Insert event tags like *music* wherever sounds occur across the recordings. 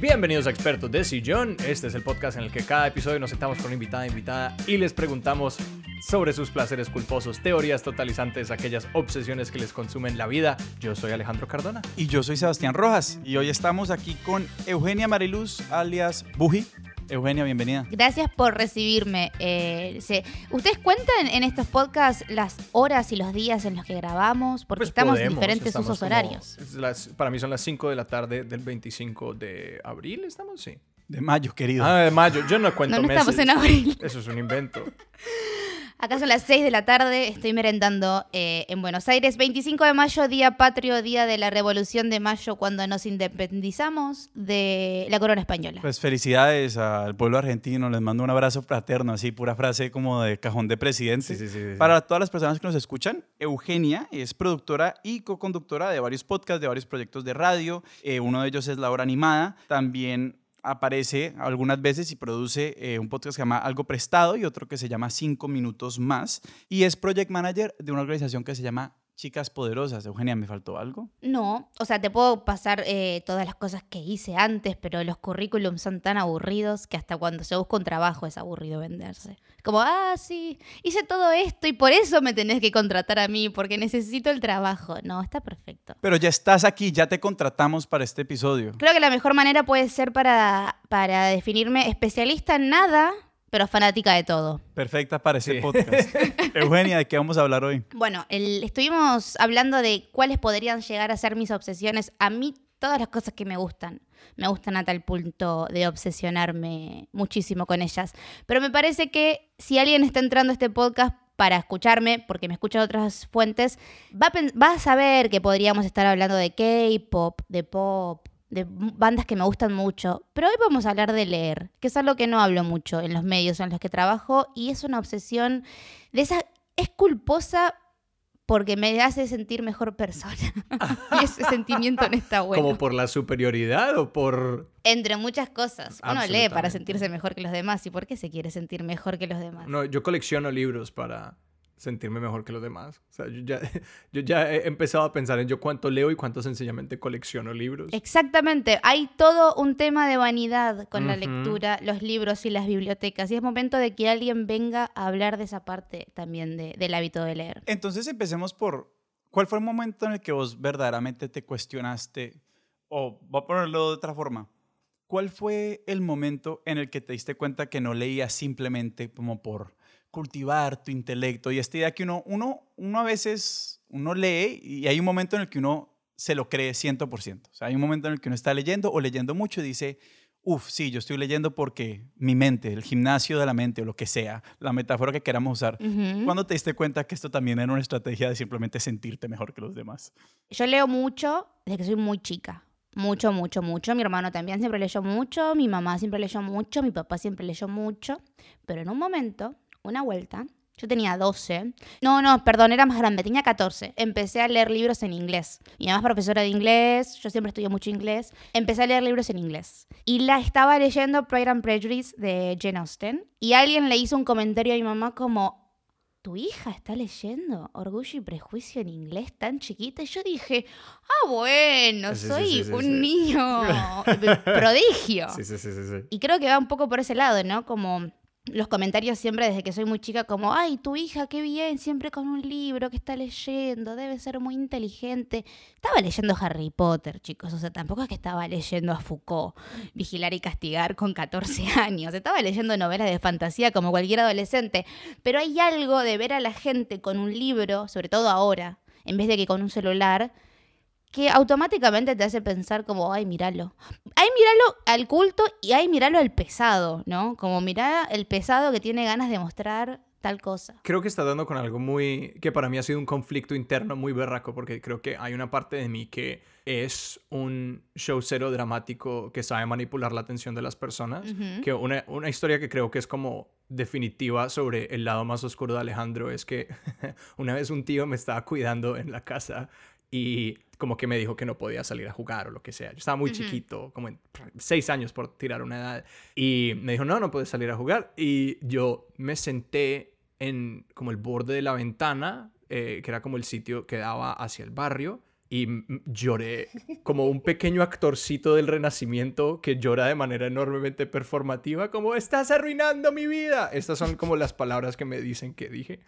Bienvenidos a Expertos de Sillón. Este es el podcast en el que cada episodio nos sentamos con invitada invitada y les preguntamos sobre sus placeres culposos, teorías totalizantes, aquellas obsesiones que les consumen la vida. Yo soy Alejandro Cardona. Y yo soy Sebastián Rojas. Y hoy estamos aquí con Eugenia Mariluz, alias Buji. Eugenia, bienvenida. Gracias por recibirme. Eh, se- ¿Ustedes cuentan en estos podcasts las horas y los días en los que grabamos? Porque Pues estamos en diferentes estamos usos horarios. las- para mí son las 5 de la tarde del 25 de abril, ¿estamos? Sí. De mayo, querido. Ah, de mayo. Yo no cuento No, no meses. estamos en abril. Eso es un invento. *laughs* Acá son las 6 de la tarde, estoy merendando eh, en Buenos Aires. 25 de mayo, día patrio, día de la Revolución de Mayo, cuando nos independizamos de la corona española. Pues felicidades al pueblo argentino. Les mando un abrazo fraterno, así, pura frase como de cajón de presidente. Sí, sí, sí, sí. Para todas las personas que nos escuchan, Eugenia es productora y co-conductora de varios podcasts, de varios proyectos de radio. Eh, uno de ellos es La Hora Animada. También aparece algunas veces y produce eh, un podcast que se llama Algo Prestado y otro que se llama Cinco Minutos Más. Y es project manager de una organización que se llama Chicas Poderosas. Eugenia, ¿me faltó algo? No, o sea, te puedo pasar eh, todas las cosas que hice antes, pero los currículums son tan aburridos que hasta cuando se busca un trabajo es aburrido venderse. Como, ah, sí, hice todo esto y por eso me tenés que contratar a mí, porque necesito el trabajo. No, está perfecto. Pero ya estás aquí, ya te contratamos para este episodio. Creo que la mejor manera puede ser para, para definirme especialista en nada, pero fanática de todo. Perfecta para ese Sí. podcast. *laughs* Eugenia, ¿de qué vamos a hablar hoy? Bueno, el- estuvimos hablando de cuáles podrían llegar a ser mis obsesiones. A mí, todas las cosas que me gustan. Me gustan a tal punto de obsesionarme muchísimo con ellas. Pero me parece que si alguien está entrando a este podcast para escucharme, porque me escucha de otras fuentes, va a, va a saber que podríamos estar hablando de K-pop, de pop, de bandas que me gustan mucho. Pero hoy vamos a hablar de leer, que es algo que no hablo mucho en los medios en los que trabajo y es una obsesión de esa... Es culposa porque me hace sentir mejor persona. *laughs* y ese sentimiento no está bueno. ¿Como por la superioridad o por...? Entre muchas cosas. Uno lee para sentirse mejor que los demás. ¿Y por qué se quiere sentir mejor que los demás? No, yo colecciono libros para sentirme mejor que los demás. O sea, yo ya, *laughs* yo ya he empezado a pensar en yo cuánto leo y cuánto sencillamente colecciono libros. Exactamente. Hay todo un tema de vanidad con la lectura, los libros y las bibliotecas. Y es momento de que alguien venga a hablar de esa parte también de- del hábito de leer. Entonces empecemos por, ¿cuál fue el momento en el que vos verdaderamente te cuestionaste? O voy a ponerlo de otra forma. ¿Cuál fue el momento en el que te diste cuenta que no leías simplemente como por cultivar tu intelecto? Y esta idea que uno, uno, uno a veces, uno lee y hay un momento en el que uno se lo cree 100%. O sea, hay un momento en el que uno está leyendo o leyendo mucho y dice, uff, sí, yo estoy leyendo porque mi mente, el gimnasio de la mente o lo que sea, la metáfora que queramos usar, Ujú. ¿Cuándo te diste cuenta que esto también era una estrategia de simplemente sentirte mejor que los demás? Yo leo mucho desde que soy muy chica. Mucho, mucho, mucho. Mi hermano también siempre leyó mucho, mi mamá siempre leyó mucho, mi papá siempre leyó mucho. Pero en un momento, una vuelta, yo tenía 12. No, no, perdón, era más grande, tenía 14. Empecé a leer libros en inglés. Mi mamá es profesora de inglés, yo siempre estudié mucho inglés. Empecé a leer libros en inglés. Y la estaba leyendo Pride and Prejudice de Jane Austen. Y alguien le hizo un comentario a mi mamá como, tu hija está leyendo Orgullo y Prejuicio en inglés tan chiquita. Y yo dije, ah, bueno, Sí, soy sí, sí, un niño *laughs* prodigio. Sí, sí, sí, sí. Y creo que va un poco por ese lado, ¿no? Como los comentarios siempre desde que soy muy chica, como, ay, tu hija, qué bien, siempre con un libro que está leyendo, debe ser muy inteligente. Estaba leyendo Harry Potter, chicos, o sea, tampoco es que estaba leyendo a Foucault, Vigilar y Castigar con 14 *laughs* años, estaba leyendo novelas de fantasía como cualquier adolescente, pero hay algo de ver a la gente con un libro, sobre todo ahora, en vez de que con un celular, que automáticamente te hace pensar como, ay, míralo. Ay, míralo al culto y ay, míralo al pesado, ¿no? Como mirá el pesado que tiene ganas de mostrar tal cosa. Creo que está dando con algo muy... que para mí ha sido un conflicto interno muy berraco porque creo que hay una parte de mí que es un show cero dramático que sabe manipular la atención de las personas. Que una, una historia que creo que es como definitiva sobre el lado más oscuro de Alejandro es que *laughs* una vez un tío me estaba cuidando en la casa y como que me dijo que no podía salir a jugar o lo que sea. Yo estaba muy Ujú. chiquito, como en seis años por tirar una edad. Y me dijo, no, no puedes salir a jugar. Y yo me senté en como el borde de la ventana, eh, que era como el sitio que daba hacia el barrio. y lloré *laughs* como un pequeño actorcito del renacimiento que llora de manera enormemente performativa, como estás arruinando mi vida. Estas son como las palabras que me dicen que dije.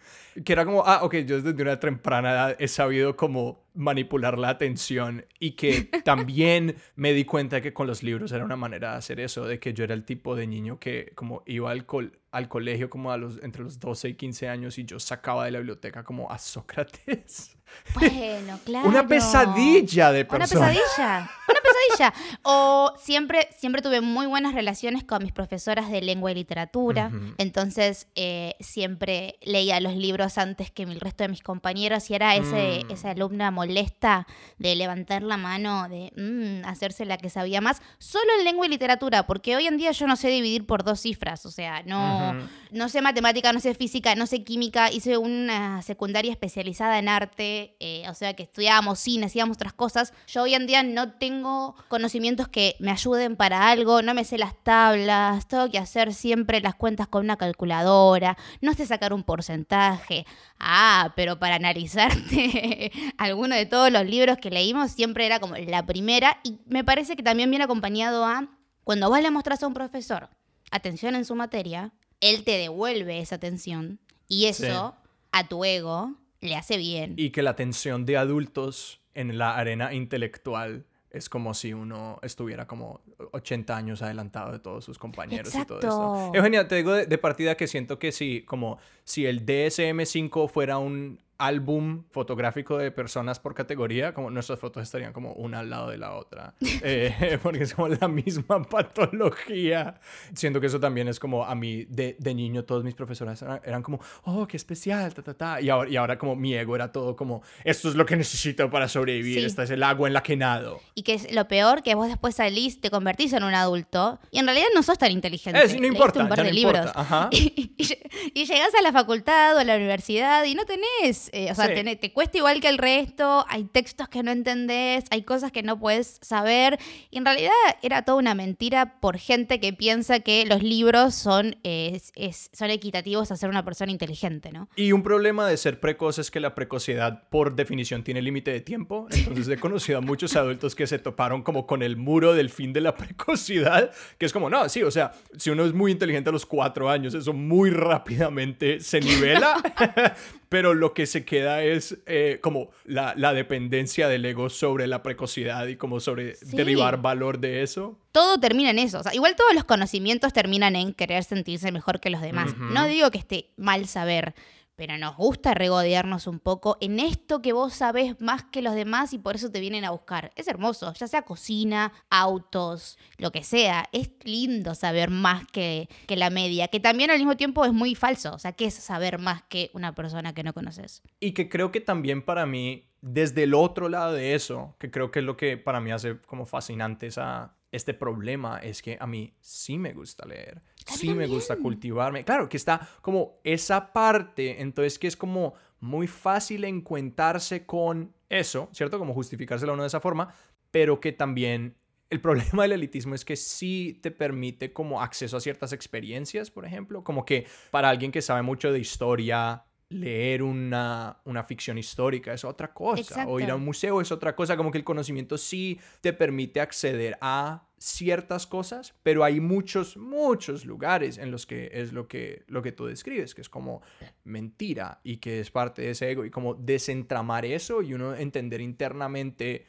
Que era como, ah, ok, yo desde una temprana edad he sabido como manipular la atención y que *laughs* también me di cuenta que con los libros era una manera de hacer eso, de que yo era el tipo de niño que como iba al, al colegio como a los, entre los 12 y 15 años y yo sacaba de la biblioteca como a Sócrates. *laughs* Bueno, *laughs* claro. Una pesadilla de persona. Una pesadilla. Una pesadilla. O siempre, siempre tuve muy buenas relaciones con mis profesoras de lengua y literatura. Entonces, eh, siempre leía los libros antes que el resto de mis compañeros y era ese, Mm. esa alumna molesta de levantar la mano, de mm, hacerse la que sabía más. Solo en lengua y literatura, porque hoy en día yo no sé dividir por dos cifras. O sea, no, no sé matemática, no sé física, no sé química. Hice una secundaria especializada en arte, eh, o sea que estudiábamos cine, hacíamos otras cosas. Yo hoy en día no tengo conocimientos que me ayuden para algo, no me sé las tablas, tengo que hacer siempre las cuentas con una calculadora, no sé sacar un porcentaje. Ah, pero para analizarte *laughs* de todos los libros que leímos siempre era como la primera y me parece que también viene acompañado a cuando vos le mostrás a un profesor atención en su materia, él te devuelve esa atención y eso a tu ego le hace bien. Y que la atención de adultos en la arena intelectual es como si uno estuviera como 80 años adelantado de todos sus compañeros y todo esto. Exacto. Eugenia, te digo de, de partida que siento que si, como si el DSM-5 fuera un álbum fotográfico de personas por categoría, como nuestras fotos estarían como una al lado de la otra, *laughs* Eh, *laughs* porque es como la misma patología. Siento que eso también es como a mí de, de niño todos mis profesores eran, eran como, oh, qué especial, ta, ta, ta. Y ahora, y ahora como mi ego era todo como, esto es lo que necesito para sobrevivir, Sí. esta es el agua en la que nado. Y que es lo peor, que vos después salís, te convertís en un adulto y en realidad no sos tan inteligente. Sí, no importa, un par de no libros. importa. Ajá. *laughs* Y, y- y llegás a la facultad o a la universidad y no tenés, eh, o sea, Sí. tenés- te cuesta igual que el resto, hay textos que no entendés, hay cosas que no puedes saber. Y en realidad era toda una mentira por gente que piensa que los libros son, eh, es- son equitativos a ser una persona inteligente, ¿no? Y un problema de ser precoz es que la precocidad, por definición, tiene límite de tiempo. Entonces he conocido a muchos adultos que se toparon como con el muro del fin de la *laughs* precocidad, que es como, no, sí, o sea, si uno es muy inteligente a los cuatro años, eso muy rápidamente se nivela, *laughs* pero lo que se queda es eh, como la, la dependencia del ego sobre la precocidad y como sobre Sí. derivar valor de eso. todo termina en eso. O sea, igual todos los conocimientos terminan en querer sentirse mejor que los demás. No digo que esté mal saber, pero nos gusta regodearnos un poco en esto que vos sabés más que los demás y por eso te vienen a buscar. Es hermoso, ya sea cocina, autos, lo que sea. Es lindo saber más que, que la media, que también al mismo tiempo es muy falso. O sea, ¿qué es saber más que una persona que no conoces? Y que creo que también para mí, desde el otro lado de eso, que creo que es lo que para mí hace como fascinante esa, este problema, es que a mí sí me gusta leer, Sí me gusta cultivarme. Claro, que está como esa parte, entonces que es como muy fácil encuentarse con eso, ¿cierto? Como justificárselo uno de esa forma, pero que también el *laughs* problema del elitismo es que sí te permite como acceso a ciertas experiencias, por ejemplo, como que para alguien que sabe mucho de historia, leer una, una ficción histórica es otra cosa, o ir a un museo es otra cosa, como que el conocimiento sí te permite acceder a ciertas cosas, pero hay muchos, muchos lugares en los que es lo que, lo que tú describes, que es como mentira y que es parte de ese ego y como desentramar eso y uno entender internamente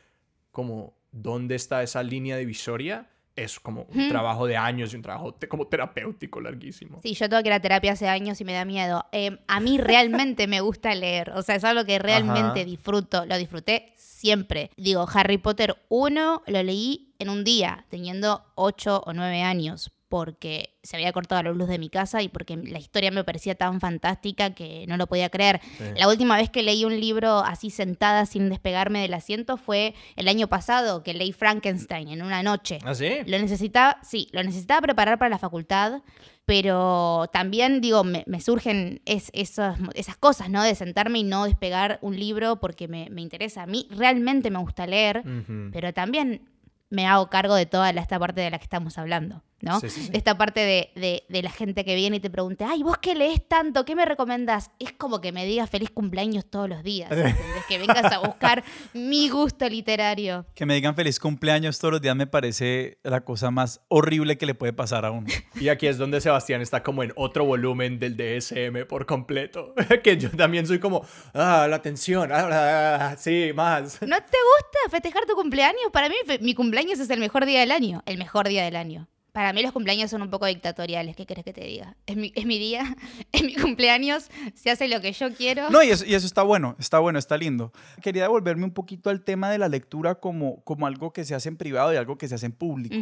como dónde está esa línea divisoria es como un trabajo de años y un trabajo te- como terapéutico larguísimo. Sí, yo tengo que ir a terapia hace años y me da miedo. Eh, a mí realmente me gusta leer, o sea, es algo que realmente Ajá. disfruto, lo disfruté siempre. Digo, Harry Potter 1 lo leí en un día, teniendo 8 o 9 años, porque se había cortado la luz de mi casa y porque la historia me parecía tan fantástica que no lo podía creer. Sí. La última vez que leí un libro así sentada sin despegarme del asiento fue el año pasado, que leí Frankenstein en una noche. ¿Ah, sí? Lo necesitaba, sí, lo necesitaba preparar para la facultad, pero también, digo, me, me surgen es- esas, esas cosas, ¿no? De sentarme y no despegar un libro porque me, me interesa. A mí realmente me gusta leer, Ujú. pero también me hago cargo de toda esta parte de la que estamos hablando. ¿No? Sí, sí, sí. De esta parte de, de- de la gente que viene y te pregunta, ay, vos que lees tanto, ¿qué me recomendás? Es como que me digas feliz cumpleaños todos los días, *laughs* ¿entendés? Que vengas a buscar mi gusto literario. Que me digan feliz cumpleaños todos los días me parece la cosa más horrible que le puede pasar a uno. *laughs* Y aquí es donde Sebastián está como en otro volumen del DSM por completo. *laughs* que yo también soy como, ah, la atención, ah, ah, ah, sí, más. ¿No te gusta festejar tu cumpleaños? Para mí mi cumpleaños es el mejor día del año, el mejor día del año. Para mí los cumpleaños son un poco dictatoriales, ¿qué querés que te diga? Es mi, es mi día, *laughs* es mi cumpleaños, se hace lo que yo quiero. No, y eso, y eso está bueno, está bueno, está lindo. Quería devolverme un poquito al tema de la lectura como, como algo que se hace en privado y algo que se hace en público.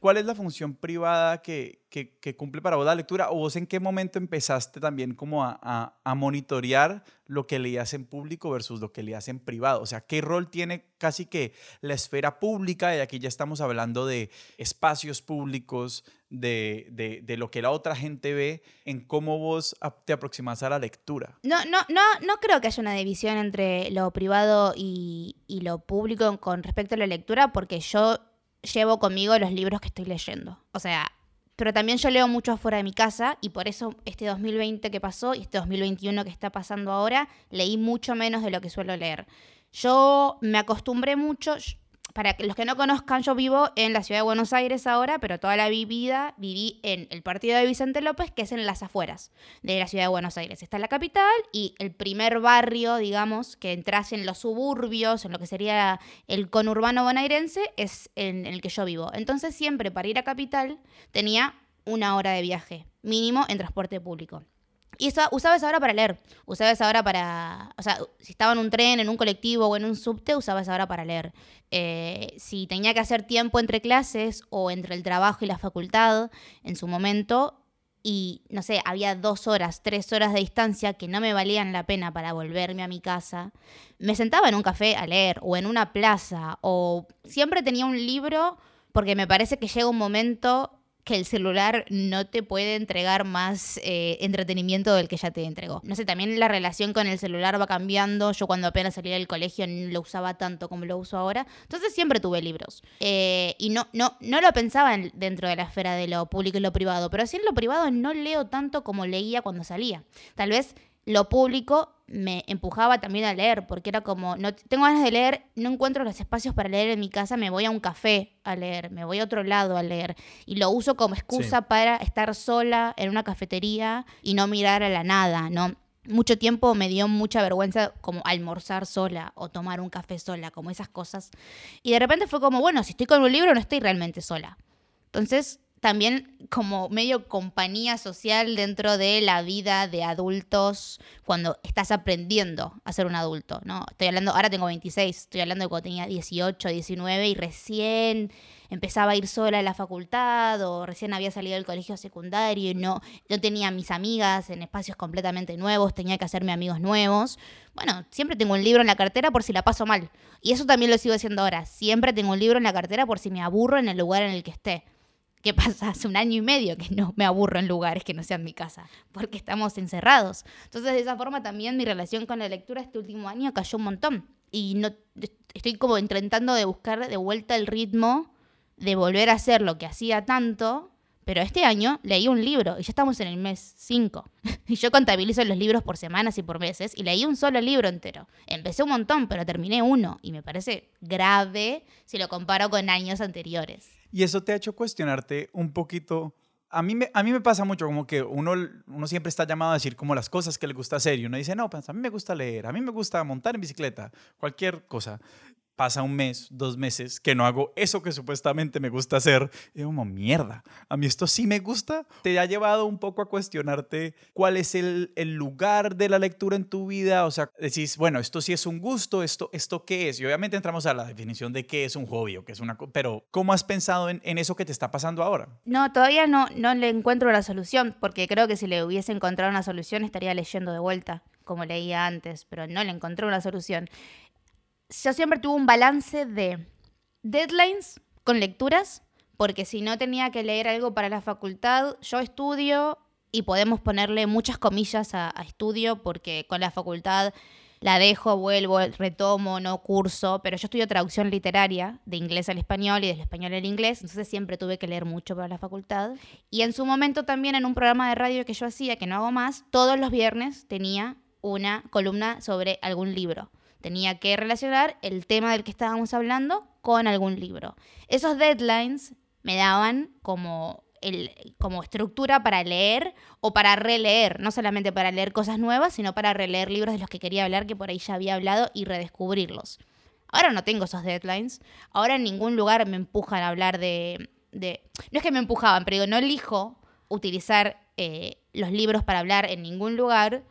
¿Cuál es la función privada que, que- que cumple para vos la lectura? ¿O vos en qué momento empezaste también como a, a- a monitorear lo que leías en público versus lo que leías en privado? O sea, ¿qué rol tiene casi que la esfera pública? Y aquí ya estamos hablando de espacios públicos, de, de- de lo que la otra gente ve, en cómo vos te aproximas a la lectura. No, no, no, no creo que haya una división entre lo privado y, y lo público con respecto a la lectura, porque yo llevo conmigo los libros que estoy leyendo. O sea, pero también yo leo mucho afuera de mi casa y por eso este 2020 que pasó y este 2021 que está pasando ahora, leí mucho menos de lo que suelo leer. Yo me acostumbré mucho, para que los que no conozcan, yo vivo en la ciudad de Buenos Aires ahora, pero toda la vi- vida viví en el partido de Vicente López, que es en las afueras de la ciudad de Buenos Aires. Está la capital y el primer barrio, digamos, que entras en los suburbios, en lo que sería el conurbano bonaerense, es en el que yo vivo. Entonces siempre para ir a capital tenía una hora de viaje, mínimo en transporte público. Y eso, usaba esa hora para leer. Usaba esa hora para. O sea, si estaba en un tren, en un colectivo o en un subte, usaba esa hora para leer. Eh, si tenía que hacer tiempo entre clases o entre el trabajo y la facultad en su momento, y no sé, había dos horas, tres horas de distancia que no me valían la pena para volverme a mi casa, me sentaba en un café a leer o en una plaza o siempre tenía un libro porque me parece que llega un momento que el celular no te puede entregar más eh, entretenimiento del que ya te entregó. No sé, también la relación con el celular va cambiando. Yo cuando apenas salí del colegio no lo usaba tanto como lo uso ahora. Entonces siempre tuve libros. Eh, y no, no, no lo pensaba en- dentro de la esfera de lo público y lo privado. Pero sí en lo privado no leo tanto como leía cuando salía. Tal vez lo público me empujaba también a leer, porque era como, no tengo ganas de leer, no encuentro los espacios para leer en mi casa, me voy a un café a leer, me voy a otro lado a leer, y lo uso como excusa Sí. para estar sola en una cafetería y no mirar a la nada, ¿no? Mucho tiempo me dio mucha vergüenza como almorzar sola o tomar un café sola, como esas cosas. Y de repente fue como, bueno, si estoy con un libro no estoy realmente sola. Entonces, también como medio compañía social dentro de la vida de adultos cuando estás aprendiendo a ser un adulto, ¿no? Estoy hablando, ahora tengo 26, estoy hablando de cuando tenía 18, 19 y recién empezaba a ir sola a la facultad o recién había salido del colegio secundario y no, tenía mis amigas en espacios completamente nuevos, tenía que hacerme amigos nuevos. Bueno, siempre tengo un libro en la cartera por si la paso mal. Y eso también lo sigo haciendo ahora. Siempre tengo un libro en la cartera por si me aburro en el lugar en el que esté. ¿Qué pasa? *laughs* Hace un año y medio que no me aburro en lugares que no sean mi casa, porque estamos encerrados. Entonces, de esa forma también mi relación con la lectura este último año cayó un montón. Y no estoy como intentando de buscar de vuelta el ritmo de volver a hacer lo que hacía tanto, pero este año leí un libro y ya estamos en el mes 5. *laughs* Y yo contabilizo los libros por semanas y por meses y leí un solo libro entero. Empecé un montón, pero terminé uno y me parece grave si lo comparo con años anteriores. Y eso te ha hecho cuestionarte un poquito. A mí, me, pasa mucho como que uno, uno siempre está llamado a decir como las cosas que le gusta hacer y uno dice, no, pues a mí me gusta leer, a mí me gusta montar en bicicleta, cualquier cosa. Pasa un mes, dos meses que no hago eso que supuestamente me gusta hacer. Y como mierda, a mí esto sí me gusta. Te ha llevado un poco a cuestionarte cuál es el, lugar de la lectura en tu vida. O sea, decís, bueno, esto sí es un gusto, esto, esto qué es. Y obviamente entramos a la definición de qué es un hobby o qué es una... Pero, ¿cómo has pensado en, en eso que te está pasando ahora? No, todavía no, no le encuentro la solución, porque creo que si le hubiese encontrado una solución estaría leyendo de vuelta, como leía antes, pero no le encontré una solución. Yo siempre tuve un balance de deadlines con lecturas, porque si no tenía que leer algo para la facultad, yo estudio y podemos ponerle muchas comillas a, estudio, porque con la facultad la dejo, vuelvo, retomo, no curso, pero yo estudio traducción literaria de inglés al español y del español al inglés, entonces siempre tuve que leer mucho para la facultad. Y en su momento también en un programa de radio que yo hacía, que no hago más, todos los viernes tenía una columna sobre algún libro. Tenía que relacionar el tema del que estábamos hablando con algún libro. Esos deadlines me daban como como estructura para leer o para releer, no solamente para leer cosas nuevas, sino para releer libros de los que quería hablar, que por ahí ya había hablado, y redescubrirlos. Ahora no tengo esos deadlines, ahora en ningún lugar me empujan a hablar de... de... No es que me empujaban, pero digo, no elijo utilizar eh, los libros para hablar en ningún lugar,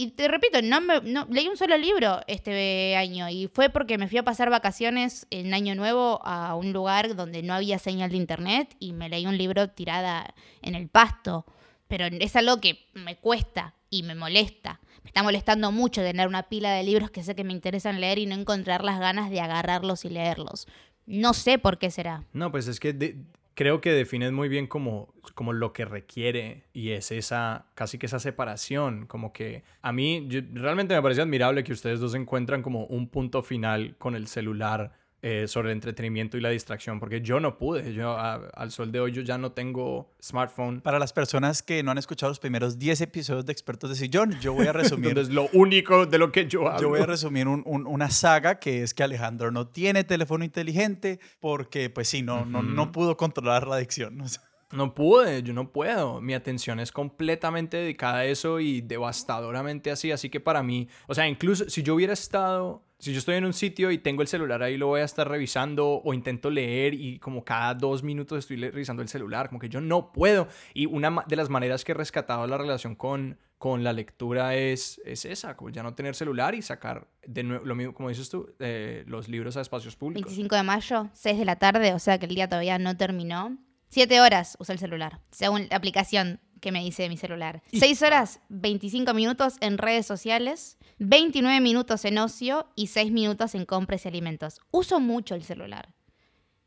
y te repito, no, me, no leí un solo libro este año y fue porque me fui a pasar vacaciones en Año Nuevo a un lugar donde no había señal de internet y me leí un libro tirada en el pasto. Pero es algo que me cuesta y me molesta. Me está molestando mucho tener una pila de libros que sé que me interesan leer y no encontrar las ganas de agarrarlos y leerlos. No sé por qué será. No, pues es que creo que defines muy bien como, como lo que requiere y es esa, casi que esa separación, como que a mí realmente me parece admirable que ustedes dos encuentran como un punto final con el celular eh, sobre el entretenimiento y la distracción, porque yo no pude, yo al sol de hoy yo ya no tengo smartphone. Para las personas que no han escuchado los primeros 10 episodios de Expertos de Sillón, yo voy a *laughs* resumir... es lo único de lo que yo hablo. Yo voy a resumir una saga que es que Alejandro no tiene teléfono inteligente porque, pues sí, no, no, no pudo controlar la adicción. No pude, yo no puedo. Mi atención es completamente dedicada a eso y devastadoramente así. Así que para mí, o sea, incluso si yo hubiera estado si yo estoy en un sitio y tengo el celular ahí, lo voy a estar revisando o intento leer y como cada dos minutos estoy revisando el celular, como que yo no puedo. Y una de las maneras que he rescatado la relación con, con la lectura es, es esa, como ya no tener celular y sacar de nuevo, lo mismo, como dices tú, eh, los libros a espacios públicos. 25 de mayo, 6 de la tarde, o sea que el día todavía no terminó. Siete horas usa el celular, según la aplicación que me dice mi celular. Seis horas, 25 minutos en redes sociales, 29 minutos en ocio y 6 minutos en compras y alimentos. Uso mucho el celular.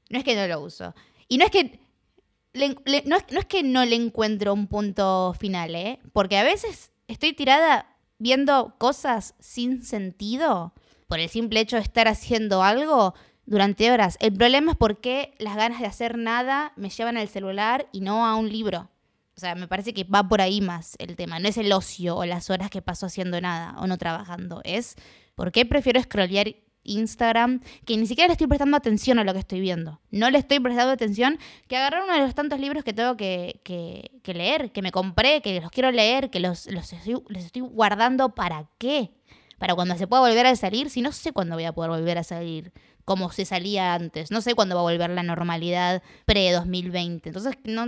No es que no lo uso. Y no es que, no, es, que no le encuentro un punto final, ¿eh? Porque a veces estoy tirada viendo cosas sin sentido por el simple hecho de estar haciendo algo durante horas. El problema es por qué las ganas de hacer nada me llevan al celular y no a un libro. O sea, me parece que va por ahí más el tema. No es el ocio o las horas que paso haciendo nada o no trabajando. Es por qué prefiero scrollear Instagram que ni siquiera le estoy prestando atención a lo que estoy viendo. No le estoy prestando atención que agarrar uno de los tantos libros que tengo que, que, leer, que me compré, que los quiero leer, que los, estoy, los estoy guardando para qué. Para cuando se pueda volver a salir, si no sé cuándo voy a poder volver a salir como se salía antes. No sé cuándo va a volver la normalidad pre-2020. Entonces, no,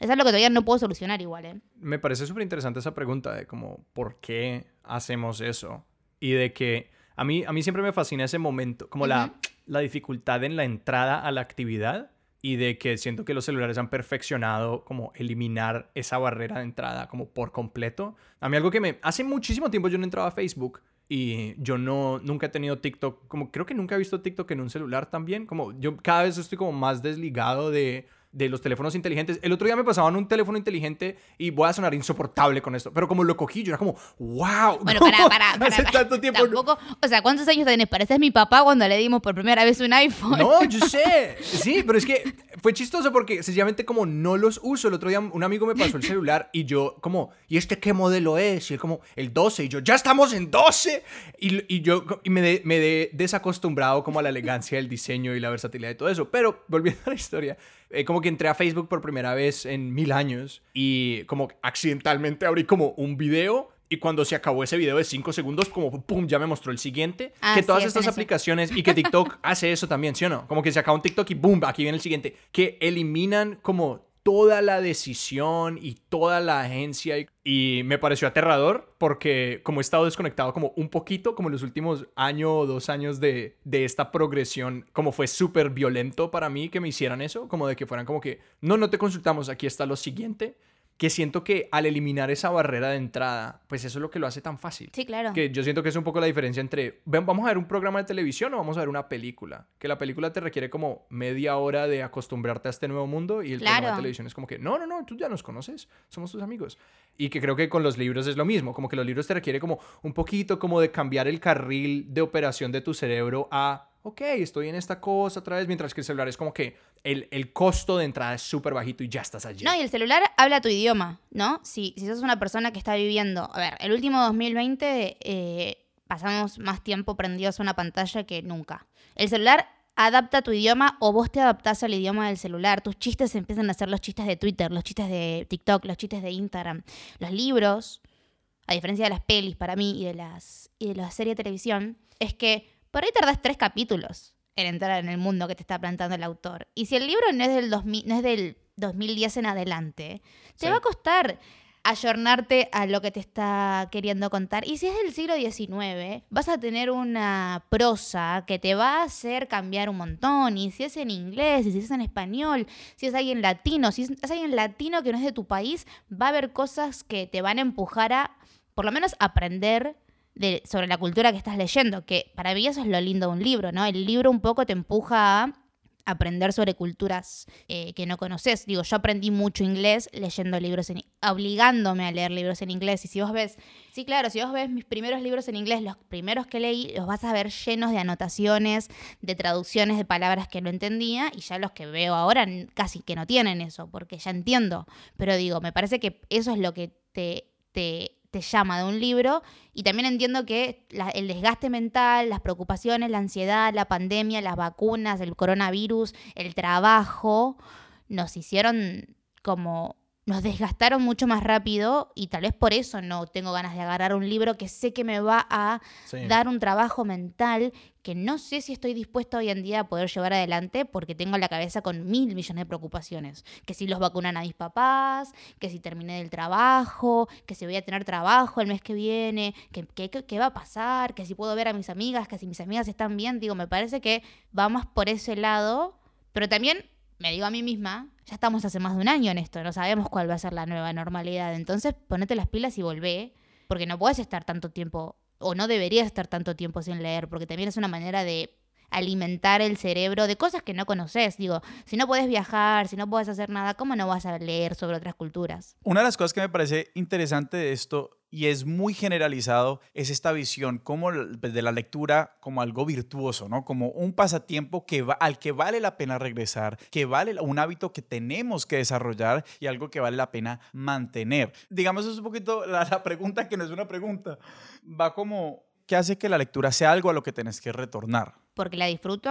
es algo que todavía no puedo solucionar igual. ¿eh? Me parece súper interesante esa pregunta de como, ¿por qué hacemos eso? Y de que a mí, a mí siempre me fascina ese momento, como la, la dificultad en la entrada a la actividad y de que siento que los celulares han perfeccionado como eliminar esa barrera de entrada como por completo. A mí algo que me... Hace muchísimo tiempo yo no entraba a Facebook y yo no, nunca he tenido TikTok, como creo que nunca he visto TikTok en un celular también, como yo cada vez estoy como más desligado de de los teléfonos inteligentes. El otro día me pasaban un teléfono inteligente y voy a sonar insoportable con esto, pero como lo cogí, yo era como, wow. Bueno, para, para, para. *laughs* Hace tanto tiempo. Tampoco, o sea, ¿cuántos años tenés? Pareces mi papá cuando le dimos por primera vez un iPhone. No, yo *laughs* sé. Sí, pero es que fue chistoso porque sencillamente como no los uso. El otro día un amigo me pasó el celular y yo como, ¿y este qué modelo es? Y él como, el 12. Y yo, ya estamos en 12. Y, y yo y me, de, me de, desacostumbrado como a la elegancia del diseño y la versatilidad de todo eso. Pero volviendo a la historia eh, como que entré a Facebook por primera vez en mil años y como accidentalmente abrí como un video y cuando se acabó ese video de cinco segundos, como pum, ya me mostró el siguiente. Ah, que todas estas aplicaciones y que *laughs* TikTok hace eso también, ¿sí o no? Como que se acaba un TikTok y boom, aquí viene el siguiente. Que eliminan como toda la decisión y toda la agencia y me pareció aterrador porque como he estado desconectado como un poquito, como en los últimos año o dos años de, de esta progresión, como fue súper violento para mí que me hicieran eso, como de que fueran como que, no, no te consultamos, aquí está lo siguiente. Que siento que al eliminar esa barrera de entrada, pues eso es lo que lo hace tan fácil. Sí, claro. Que yo siento que es un poco la diferencia entre, ven, vamos a ver un programa de televisión o vamos a ver una película. Que la película te requiere como media hora de acostumbrarte a este nuevo mundo y el programa de televisión es como que, no, no, no, tú ya nos conoces, somos tus amigos. Y que creo que con los libros es lo mismo, como que los libros te requiere como un poquito como de cambiar el carril de operación de tu cerebro a, ok, estoy en esta cosa otra vez, mientras que el celular es como que el, el costo de entrada es súper bajito y ya estás allí. No, y el celular habla tu idioma, ¿no? Si, si sos una persona que está viviendo. A ver, el último 2020 eh, pasamos más tiempo prendidos a una pantalla que nunca. El celular adapta tu idioma o vos te adaptás al idioma del celular. Tus chistes empiezan a ser los chistes de Twitter, los chistes de TikTok, los chistes de Instagram. Los libros, a diferencia de las pelis para mí y de las, y de la serie de televisión, es que por ahí tardás tres capítulos en entrar en el mundo que te está plantando el autor. Y si el libro no es del, 2000, no es del 2010 en adelante, te Sí. va a costar ayornarte a lo que te está queriendo contar. Y si es del siglo XIX, vas a tener una prosa que te va a hacer cambiar un montón. Y si es en inglés, y si es en español, si es alguien latino, si es alguien latino que no es de tu país, va a haber cosas que te van a empujar a, por lo menos, aprender de- sobre la cultura que estás leyendo, que para mí eso es lo lindo de un libro, ¿no? El libro un poco te empuja a aprender sobre culturas eh, que no conoces. Digo, yo aprendí mucho inglés leyendo libros en obligándome a leer libros en inglés. Y si vos ves, sí, claro, si vos ves mis primeros libros en inglés, los primeros que leí, los vas a ver llenos de anotaciones, de traducciones de palabras que no entendía, y ya los que veo ahora casi que no tienen eso, porque ya entiendo. Pero digo, me parece que eso es lo que te, te, te llama de un libro y también entiendo que la- el desgaste mental, las preocupaciones, la ansiedad, la pandemia, las vacunas, el coronavirus, el trabajo, nos hicieron como nos desgastaron mucho más rápido y tal vez por eso no tengo ganas de agarrar un libro que sé que me va a Sí. dar un trabajo mental que no sé si estoy dispuesta hoy en día a poder llevar adelante porque tengo la cabeza con mil millones de preocupaciones. Que si los vacunan a mis papás, que si terminé del trabajo, que si voy a tener trabajo el mes que viene, que, que- que- qué va a pasar, que si puedo ver a mis amigas, que si mis amigas están bien. Digo, me parece que va más por ese lado, pero también me digo a mí misma, ya estamos hace más de un año en esto, no sabemos cuál va a ser la nueva normalidad. Entonces, ponete las pilas y volvé, porque no puedes estar tanto tiempo, o no deberías estar tanto tiempo sin leer, porque también es una manera de alimentar el cerebro de cosas que no conoces. Digo, si no puedes viajar, si no puedes hacer nada, ¿cómo no vas a leer sobre otras culturas? Una de las cosas que me parece interesante de esto y es muy generalizado es esta visión como pues, de la lectura como algo virtuoso, ¿no? Como un pasatiempo que al que vale la pena regresar, que vale un hábito que tenemos que desarrollar y algo que vale la pena mantener. Digamos, es un poquito *laughs* la, la pregunta que no es una pregunta. Va como, ¿qué hace que la lectura sea algo a lo que tenés que retornar? Porque la disfruto.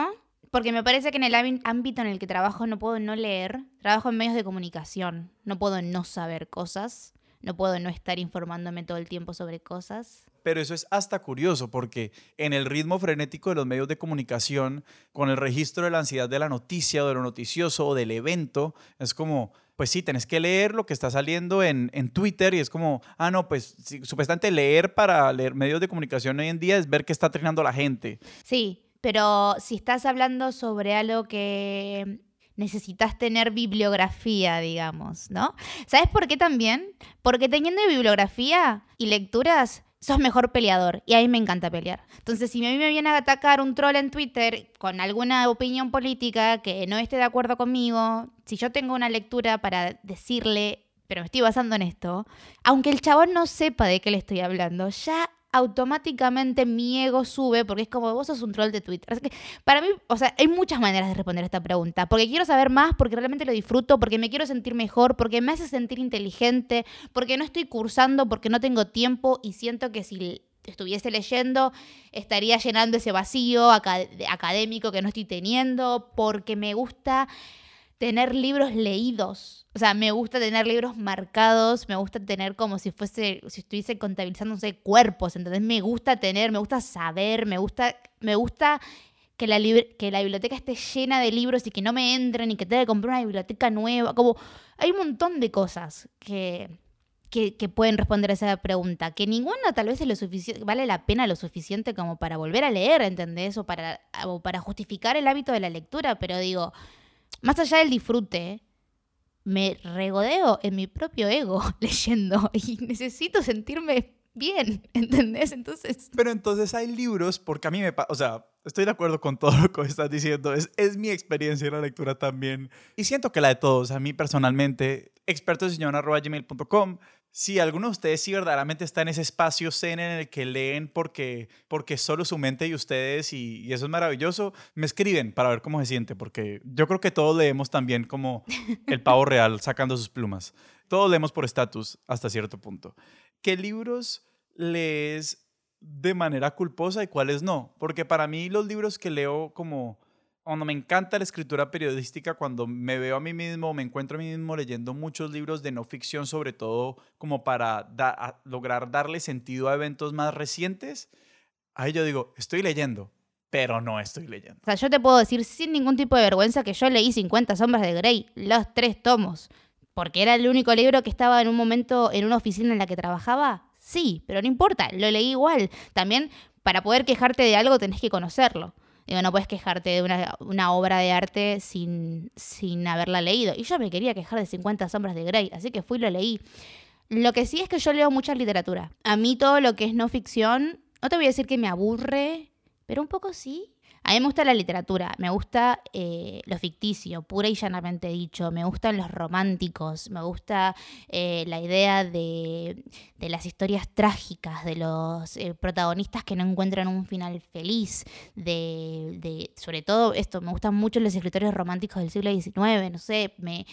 Porque me parece que en el ámbi- ámbito en el que trabajo no puedo no leer. Trabajo en medios de comunicación. No puedo no saber cosas. No puedo no estar informándome todo el tiempo sobre cosas. Pero eso es hasta curioso porque en el ritmo frenético de los medios de comunicación, con el registro de la ansiedad de la noticia o de lo noticioso o del evento, es como, pues sí, tenés que leer lo que está saliendo en, en Twitter y es como, ah, no, pues sí, supuestamente leer para leer medios de comunicación hoy en día es ver qué está trinando la gente. Sí, pero si estás hablando sobre algo que necesitas tener bibliografía, digamos, ¿no? ¿Sabes por qué también? Porque teniendo bibliografía y lecturas, sos mejor peleador. Y a mí me encanta pelear. Entonces, si a mí me viene a atacar un troll en Twitter con alguna opinión política que no esté de acuerdo conmigo, si yo tengo una lectura para decirle, pero me estoy basando en esto, aunque el chabón no sepa de qué le estoy hablando, ya automáticamente mi ego sube porque es como vos sos un troll de Twitter. Así que para mí, o sea, hay muchas maneras de responder esta pregunta. Porque quiero saber más, porque realmente lo disfruto, porque me quiero sentir mejor, porque me hace sentir inteligente, porque no estoy cursando, porque no tengo tiempo y siento que si estuviese leyendo estaría llenando ese vacío acad- académico que no estoy teniendo, porque me gusta tener libros leídos. O sea, me gusta tener libros marcados, me gusta tener como si fuese, si estuviese contabilizando, cuerpos, ¿entendés? Me gusta tener, me gusta saber, me gusta, me gusta que la, que la biblioteca esté llena de libros y que no me entren y que tenga que comprar una biblioteca nueva. Como, hay un montón de cosas que, que, que pueden responder a esa pregunta, que ninguna tal vez es lo suficiente, vale la pena lo suficiente como para volver a leer, ¿entendés? O para, o para justificar el hábito de la lectura, pero digo, más allá del disfrute, me regodeo en mi propio ego *laughs* leyendo y necesito sentirme bien, *laughs* ¿entendés? Entonces... Pero entonces hay libros, porque a mí me pasa, o sea, estoy de acuerdo con todo *laughs* lo que estás diciendo, es, es mi experiencia en la lectura también, y siento que la de todos, a mí personalmente, expertosdeseñón.com, si alguno de ustedes sí verdaderamente está en ese espacio zen en el que leen porque, porque solo su mente y ustedes, y, y eso es maravilloso, me escriben para ver cómo se siente, porque yo creo que todos leemos también como el pavo *laughs* real sacando sus plumas. Todos leemos por estatus hasta cierto punto. ¿Qué libros lees de manera culposa y cuáles no? Porque para mí los libros que leo como cuando me encanta la escritura periodística, cuando me veo a mí mismo, me encuentro a mí mismo leyendo muchos libros de no ficción, sobre todo como para lograr darle sentido a eventos más recientes, ahí yo digo, estoy leyendo, pero no estoy leyendo. O sea, yo te puedo decir sin ningún tipo de vergüenza que yo leí 50 sombras de Grey, los tres tomos, porque era el único libro que estaba en un momento en una oficina en la que trabajaba. Sí, pero no importa, lo leí igual. También para poder quejarte de algo tenés que conocerlo. Digo, no puedes quejarte de una, una obra de arte sin, sin haberla leído. Y yo me quería quejar de 50 sombras de Grey, así que fui y lo leí. Lo que sí es que yo leo mucha literatura. A mí todo lo que es no ficción, no te voy a decir que me aburre, pero un poco sí. A mí me gusta la literatura, me gusta eh, lo ficticio, pura y llanamente dicho, me gustan los románticos, me gusta eh, la idea de, de las historias trágicas, de los eh, protagonistas que no encuentran un final feliz, de, de, sobre todo esto, me gustan mucho los escritores románticos del siglo XIX, no sé, me,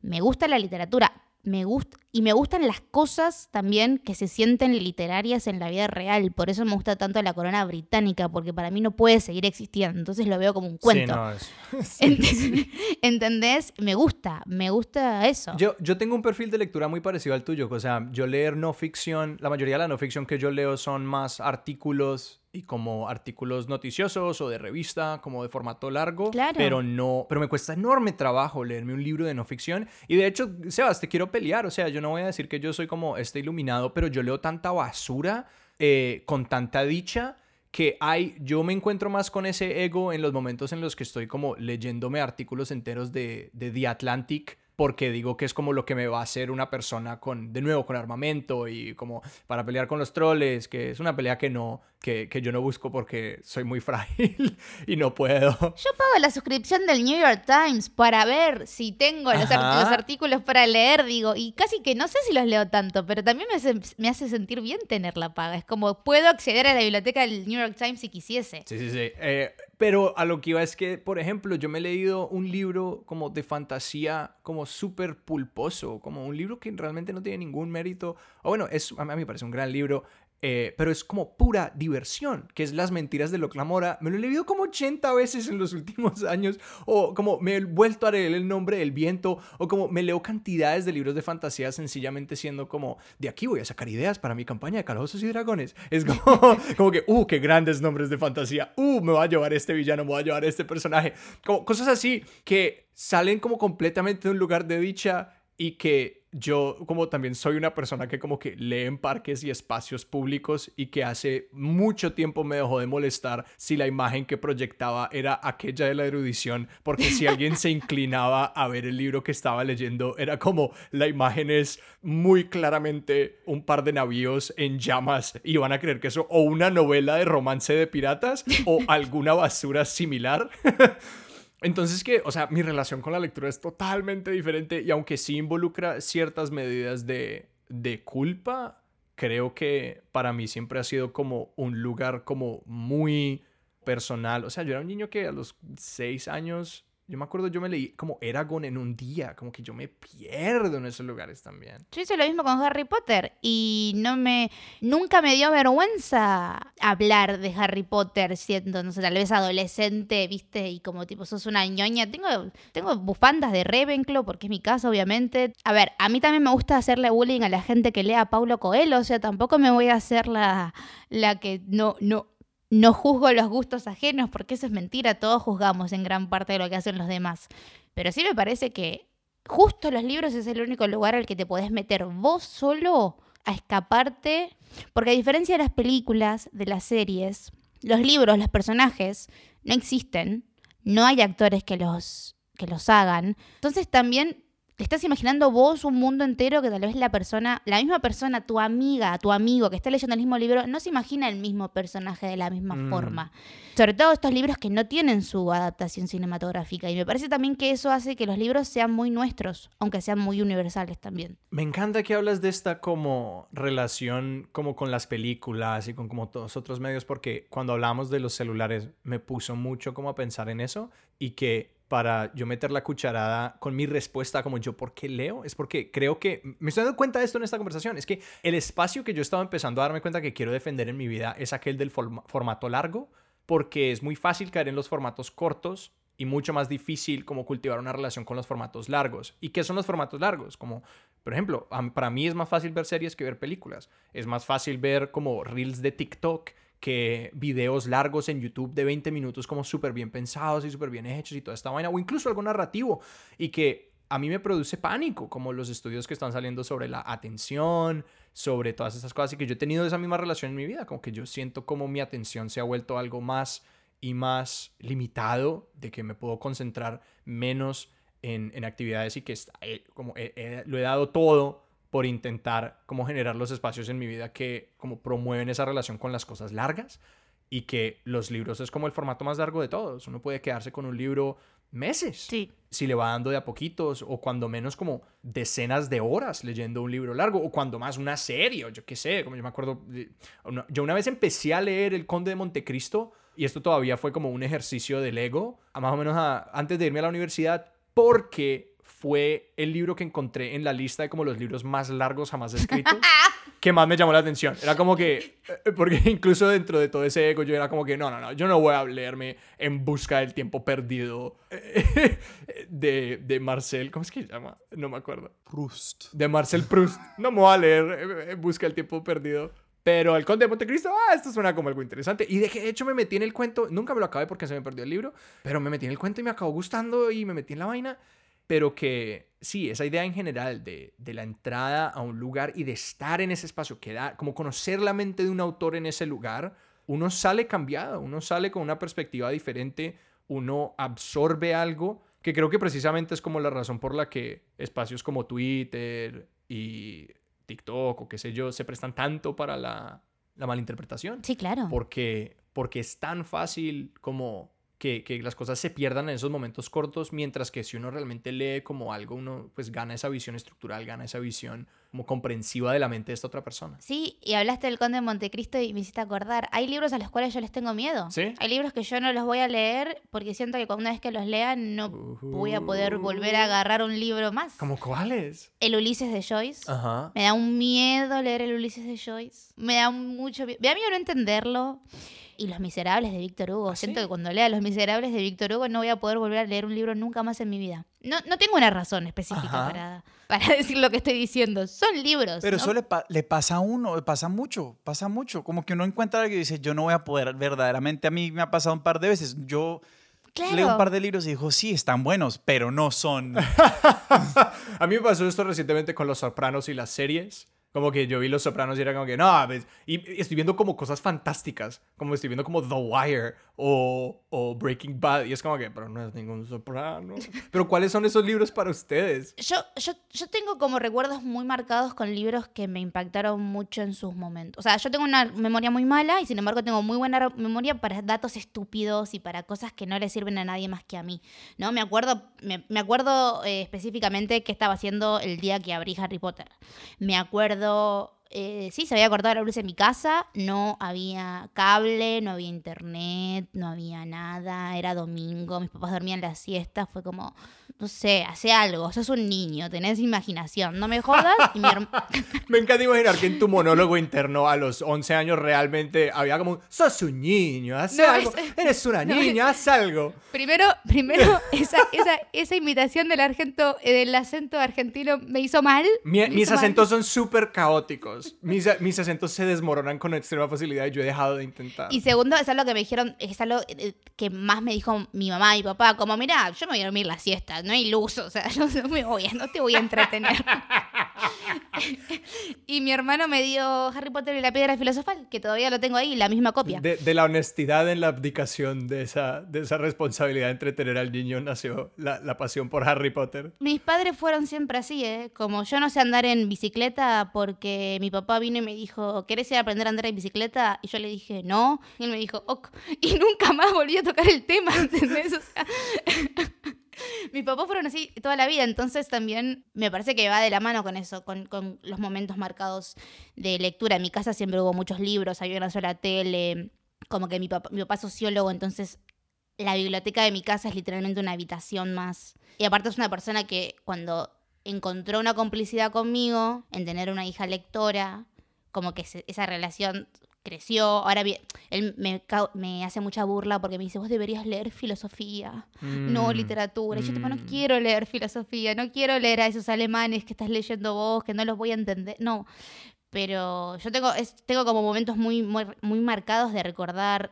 me gusta la literatura, me gusta y me gustan las cosas también que se sienten literarias en la vida real. Por eso me gusta tanto la corona británica, porque para mí no puede seguir existiendo. Entonces lo veo como un cuento. Sí, no, es- *laughs* *laughs* Ent- *laughs* ¿Entendés? Me gusta, me gusta eso. Yo, yo tengo un perfil de lectura muy parecido al tuyo. O sea, yo leer no ficción, la mayoría de la no ficción que yo leo son más artículos y como artículos noticiosos o de revista, como de formato largo. Claro. Pero no, pero me cuesta enorme trabajo leerme un libro de no ficción. Y de hecho, Sebas, te quiero pelear. O sea, yo no voy a decir que yo soy como este iluminado, pero yo leo tanta basura eh, con tanta dicha que hay, yo me encuentro más con ese ego en los momentos en los que estoy como leyéndome artículos enteros de, de The Atlantic porque digo que es como lo que me va a hacer una persona con, de nuevo, con armamento y como para pelear con los troles, que es una pelea que no, que, que yo no busco porque soy muy *laughs* frágil y no puedo. Yo pago la suscripción del New York Times para ver si tengo los, art- Ajá. los artículos para leer, digo, y casi que no sé si los leo tanto, pero también me hace, me hace sentir bien tener la paga. Es como, puedo acceder a la biblioteca del New York Times si quisiese. Sí, sí, sí. Eh, pero a lo que iba es que, por ejemplo, yo me he leído un libro como de fantasía, como súper pulposo, como un libro que realmente no tiene ningún mérito. O bueno, es, a mí me parece un gran libro, eh, pero es como pura diversión, que es Las mentiras de Locke Lamora. Me lo he leído como 80 veces en los *laughs* últimos años, o como me he vuelto a leer El nombre del viento, o como me leo cantidades de libros de fantasía sencillamente siendo como, de aquí voy a sacar ideas para mi campaña de Calabozos y Dragones. Es como, *laughs* como que, uh, qué grandes nombres de fantasía, uh, me va a llevar este villano, me va a llevar este personaje. Como cosas así que salen como completamente de un lugar de dicha y que yo como también soy una persona que como que lee en parques y espacios públicos y que hace mucho tiempo me dejó de molestar si la imagen que proyectaba era aquella de la erudición, porque si alguien se inclinaba a ver el libro que estaba leyendo, era como la imagen es muy claramente un par de navíos en llamas y van a creer que eso o una novela de romance de piratas o alguna basura similar. *laughs* Entonces que, o sea, mi relación con la lectura es totalmente diferente y aunque sí involucra ciertas medidas de, de culpa, creo que para mí siempre ha sido como un lugar como muy personal. O sea, yo era un niño que a los seis años, yo me acuerdo, yo me leí como Eragon en un día, como que yo me pierdo en esos lugares también. Yo hice lo mismo con Harry Potter y no me nunca me dio vergüenza hablar de Harry Potter siendo, no sé, tal vez adolescente, ¿viste? Y como tipo sos una ñoña. Tengo tengo bufandas de Ravenclaw porque es mi casa, obviamente. A ver, a mí también me gusta hacerle bullying a la gente que lea a Paulo Coelho, o sea, tampoco me voy a hacer la la que no no no juzgo los gustos ajenos porque eso es mentira, todos juzgamos en gran parte de lo que hacen los demás. Pero sí me parece que justo los libros es el único lugar al que te podés meter vos solo a escaparte, porque a diferencia de las películas, de las series, los libros, los personajes no existen, no hay actores que los que los hagan. Entonces también te estás imaginando vos un mundo entero que tal vez la persona, la misma persona, tu amiga, tu amigo que está leyendo el mismo libro, no se imagina el mismo personaje de la misma Mm. forma. Sobre todo estos libros que no tienen su adaptación cinematográfica. Y me parece también que eso hace que los libros sean muy nuestros, aunque sean muy universales también. Me encanta que hablas de esta como relación como con las películas y con como todos otros medios porque cuando hablamos de los celulares me puso mucho como a pensar en eso y que para yo meter la cucharada con mi respuesta como yo por qué leo es porque creo que me estoy dando cuenta de esto en esta conversación es que el espacio que yo estaba empezando a darme cuenta que quiero defender en mi vida es aquel del forma- formato largo porque es muy fácil caer en los formatos cortos y mucho más difícil como cultivar una relación con los formatos largos. ¿Y qué son los formatos largos? Como, por ejemplo, para mí es más fácil ver series que ver películas. Es más fácil ver como reels de TikTok que videos largos en YouTube de 20 minutos como súper bien pensados y súper bien hechos y toda esta vaina, o incluso algo narrativo y que a mí me produce pánico, como los estudios que están saliendo sobre la atención, sobre todas estas cosas y que yo he tenido esa misma relación en mi vida, como que yo siento como mi atención se ha vuelto algo más y más limitado, de que me puedo concentrar menos en, en actividades y que está- eh, como he- he- lo he dado todo por intentar como generar los espacios en mi vida que como promueven esa relación con las cosas largas y que los libros es como el formato más largo de todos. Uno puede quedarse con un libro meses Sí. si le va dando de a poquitos o cuando menos como decenas de horas leyendo un libro largo o cuando más una serie o yo qué sé, como yo me acuerdo, yo una vez empecé a leer El Conde de Montecristo y esto todavía fue como un ejercicio del ego, a más o menos a- antes de irme a la universidad porque fue el libro que encontré en la lista de como los libros más largos jamás *laughs* escritos que más me llamó la atención. Era como que, eh, porque *laughs* incluso dentro de todo ese ego yo era como que, no, no, no, yo no voy a leerme En busca del tiempo perdido eh, *laughs* de, de Marcel, ¿cómo es que se llama? No me acuerdo. Proust. De Marcel Proust. No me voy a leer eh, En busca del tiempo perdido. Pero El Conde de Montecristo, ah, esto suena como algo interesante. Y de hecho me metí en el cuento, nunca me lo acabé porque se me perdió el libro, pero me metí en el cuento y me acabó gustando y me metí en la vaina. Pero que sí, esa idea en general de, de la entrada a un lugar y de estar en ese espacio, que da, como conocer la mente de un autor en ese lugar, uno sale cambiado, uno sale con una perspectiva diferente, uno absorbe algo, que creo que precisamente es como la razón por la que espacios como Twitter y TikTok o qué sé yo se prestan tanto para la, la malinterpretación Sí, claro. porque, porque es tan fácil como que, que las cosas se pierdan en esos momentos cortos, mientras que si uno realmente lee como algo, uno pues gana esa visión estructural, gana esa visión como comprensiva de la mente de esta otra persona. Sí, y hablaste del Conde de Montecristo y me hiciste acordar. Hay libros a los cuales yo les tengo miedo. ¿Sí? Hay libros que yo no los voy a leer porque siento que una vez que los lea no voy a poder volver a agarrar un libro más. ¿Cómo cuáles? El Ulises de Joyce. Ajá. Me da un miedo leer el Ulises de Joyce. Me da mucho miedo. Me da miedo no entenderlo. Y Los Miserables de Víctor Hugo. ¿Ah, Siento sí? que cuando lea Los Miserables de Víctor Hugo no voy a poder volver a leer un libro nunca más en mi vida. No, no tengo una razón específica para, para *laughs* decir lo que estoy diciendo. Son libros. Pero ¿no? eso le, pa- le pasa a uno, le pasa mucho, pasa mucho. Como que uno encuentra algo y dice, yo no voy a poder, verdaderamente a mí me ha pasado un par de veces. Yo Claro. leo un par de libros y digo, sí, están buenos, pero no son... *laughs* A mí me pasó esto recientemente con Los Sopranos y las series. Como que yo vi Los Sopranos y era como que, no, pues, y y estoy viendo como cosas fantásticas. Como estoy viendo como The Wire o, o Breaking Bad. Y es como que, pero no es ningún soprano. *laughs* Pero ¿cuáles son esos libros para ustedes? Yo, yo, yo tengo como recuerdos muy marcados con libros que me impactaron mucho en sus momentos. O sea, yo tengo una memoria muy mala y sin embargo tengo muy buena memoria para datos estúpidos y para cosas que no le sirven a nadie más que a mí. ¿no? Me acuerdo, me, me acuerdo eh, específicamente qué estaba haciendo el día que abrí Harry Potter. Me acuerdo... ど。Eh, sí, se había cortado la luz en mi casa, no había cable, no había internet, no había nada, era domingo, mis papás dormían la siesta, fue como, no sé, hace algo, sos un niño, tenés imaginación, no me jodas. Y mi *laughs* Me encanta imaginar que en tu monólogo interno a los 11 años realmente había como, sos un niño, haz No, algo. es- Eres una *laughs* no, niña, haz algo. primero, primero *laughs* esa, esa, esa imitación del, argento, del acento argentino me hizo mal. Mi- me mis hizo mal. acentos son súper caóticos. Mis, mis acentos se desmoronan con extrema facilidad y yo he dejado de intentar. Y segundo, es algo que me dijeron, es algo eh, que más me dijo mi mamá y papá, como, mira, yo me voy a dormir la siesta, no hay luz, o sea, *laughs* yo no, me voy no te voy a entretener. *laughs* y mi hermano me dio Harry Potter y la piedra filosofal, que todavía lo tengo ahí, la misma copia. De, de la honestidad en la abdicación de esa, de esa responsabilidad de entretener al niño nació la, la pasión por Harry Potter. Mis padres fueron siempre así, ¿eh? Como yo no sé andar en bicicleta porque mi papá vino y me dijo, ¿querés ir a aprender a andar en bicicleta? Y yo le dije, no. Y él me dijo, ok. *laughs* Y nunca más volví a tocar el tema, *laughs* ¿entendés? O sea, *laughs* mis papás fueron así toda la vida, entonces también me parece que va de la mano con eso, con, con los momentos marcados de lectura. En mi casa siempre hubo muchos libros, había una sola tele, como que mi papá, mi papá es sociólogo, entonces la biblioteca de mi casa es literalmente una habitación más. Y aparte es una persona que cuando encontró una complicidad conmigo en tener una hija lectora, como que se- esa relación creció. Ahora bien, él me, hace mucha burla porque me dice, vos deberías leer filosofía, no Mm, literatura. Y yo tipo, no mm. quiero leer filosofía, no quiero leer a esos alemanes que estás leyendo vos, que no los voy a entender. No. Pero yo tengo, es- tengo como momentos muy, muy, muy marcados de recordar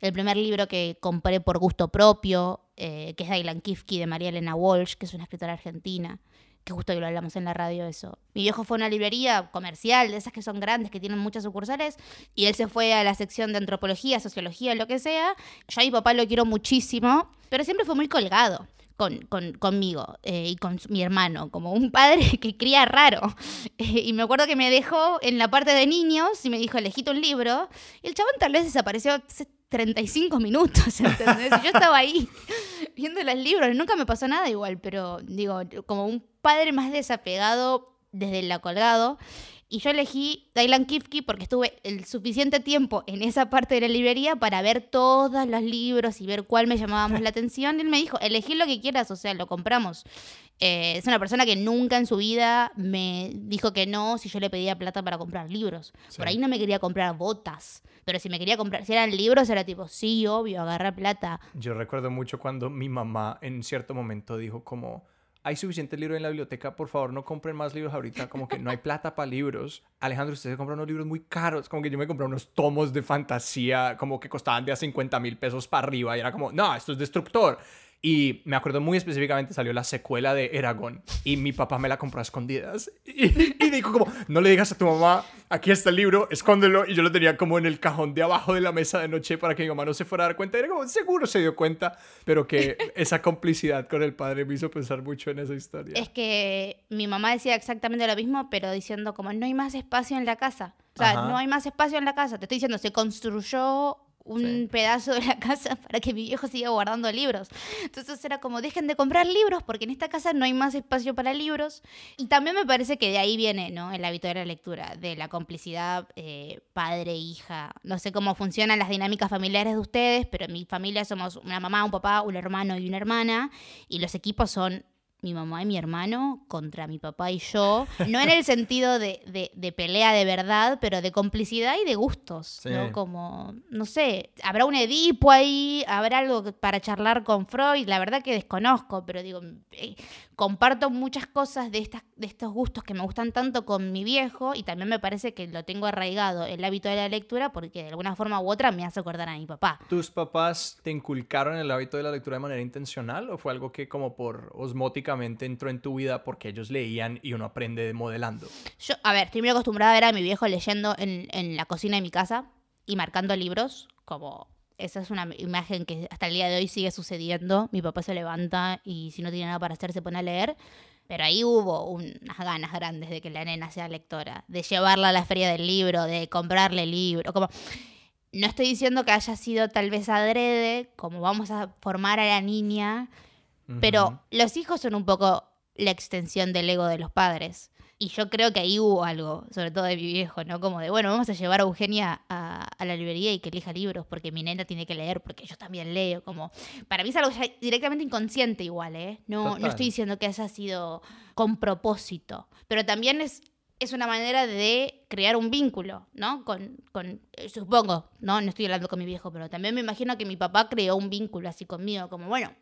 el primer libro que compré por gusto propio, eh, que es Dylan Kifke de María Elena Walsh, que es una escritora argentina, que justo hoy lo hablamos en la radio eso. Mi viejo fue a una librería comercial, de esas que son grandes, que tienen muchas sucursales, y él se fue a la sección de antropología, sociología, lo que sea. Yo a mi papá lo quiero muchísimo, pero siempre fue muy colgado. Con, con- conmigo eh, y con mi hermano, como un padre *laughs* que cría raro. *laughs* Y me acuerdo que me dejó en la parte de niños y me dijo, elegite un libro. Y el chabón tal vez desapareció 35 minutos, *laughs* ¿entendés? Yo estaba ahí *laughs* viendo los libros. Nunca me pasó nada igual, pero digo, como un padre más desapegado desde el colgado. Y yo elegí Dylan Kifke porque estuve el suficiente tiempo en esa parte de la librería para ver todos los libros y ver cuál me llamaba más la atención. Y él me dijo, elegí lo que quieras, o sea, lo compramos. Eh, es una persona que nunca en su vida me dijo que no si yo le pedía plata para comprar libros. Sí. Por ahí no me quería comprar botas, pero si me quería comprar, si eran libros, era tipo, sí, obvio, agarrar plata. Yo recuerdo mucho cuando mi mamá en cierto momento dijo como, hay suficiente libro en la biblioteca, por favor no compren más libros ahorita, como que no hay plata para libros. Alejandro, usted se compra unos libros muy caros, como que yo me compré unos tomos de fantasía, como que costaban de a 50 mil pesos para arriba, y era como, no, esto es destructor. Y me acuerdo muy específicamente salió la secuela de Eragon y mi papá me la compró a escondidas. *laughs* Y, y dijo como, no le digas a tu mamá, aquí está el libro, escóndelo. Y yo lo tenía como en el cajón de abajo de la mesa de noche para que mi mamá no se fuera a dar cuenta. Y era como, seguro se dio cuenta, pero que *laughs* esa complicidad con el padre me hizo pensar mucho en esa historia. Es que mi mamá decía exactamente lo mismo, pero diciendo como no hay más espacio en la casa. O sea, Ajá. no hay más espacio en la casa. Te estoy diciendo, se construyó un Sí. pedazo de la *laughs* casa para que mi viejo siga guardando libros. Entonces era como, dejen de comprar libros porque en esta casa no hay más espacio para libros. Y también me parece que de ahí viene, ¿no? El hábito de la lectura, de la complicidad eh, padre-hija. No sé cómo funcionan las dinámicas familiares de ustedes, pero en mi familia somos una mamá, un papá, un hermano y una hermana. Y los equipos son mi mamá y mi hermano contra mi papá y yo. No en el sentido de, de- de pelea de verdad, pero de complicidad y de gustos. Sí. ¿no? Como, no sé, habrá un Edipo ahí, habrá algo para charlar con Freud. La verdad que desconozco, pero digo, eh, comparto muchas cosas de, estas, de estos gustos que me gustan tanto con mi viejo y también me parece que lo tengo arraigado el hábito de la lectura porque de alguna forma u otra me hace acordar a mi papá. ¿Tus papás te inculcaron el hábito de la lectura de manera intencional o fue algo que como por entró en tu vida porque ellos leían y uno aprende modelando? Yo, a ver, estoy muy acostumbrada a ver a mi viejo leyendo en, en la cocina de mi casa y marcando libros, como esa es una imagen que hasta el día de hoy sigue sucediendo. Mi papá se levanta y si no tiene nada para hacer se pone a leer. Pero ahí hubo unas ganas grandes de que la nena sea lectora, de llevarla a la feria del libro, de comprarle libro, como... No estoy diciendo que haya sido tal vez adrede, como vamos a formar a la niña, pero los hijos son un poco la extensión del ego de los padres. Y yo creo que ahí hubo algo, sobre todo de mi viejo, ¿no? Como de, bueno, vamos a llevar a Eugenia a, a la librería y que elija libros, porque mi nena tiene que leer, porque yo también leo. Como, para mí es algo ya directamente inconsciente igual, ¿eh? No, no estoy diciendo que haya sido con propósito, pero también es, es una manera de crear un vínculo, ¿no? Con, con eh, supongo, ¿no? No estoy hablando con mi viejo, pero también me imagino que mi papá creó un vínculo así conmigo, como, bueno,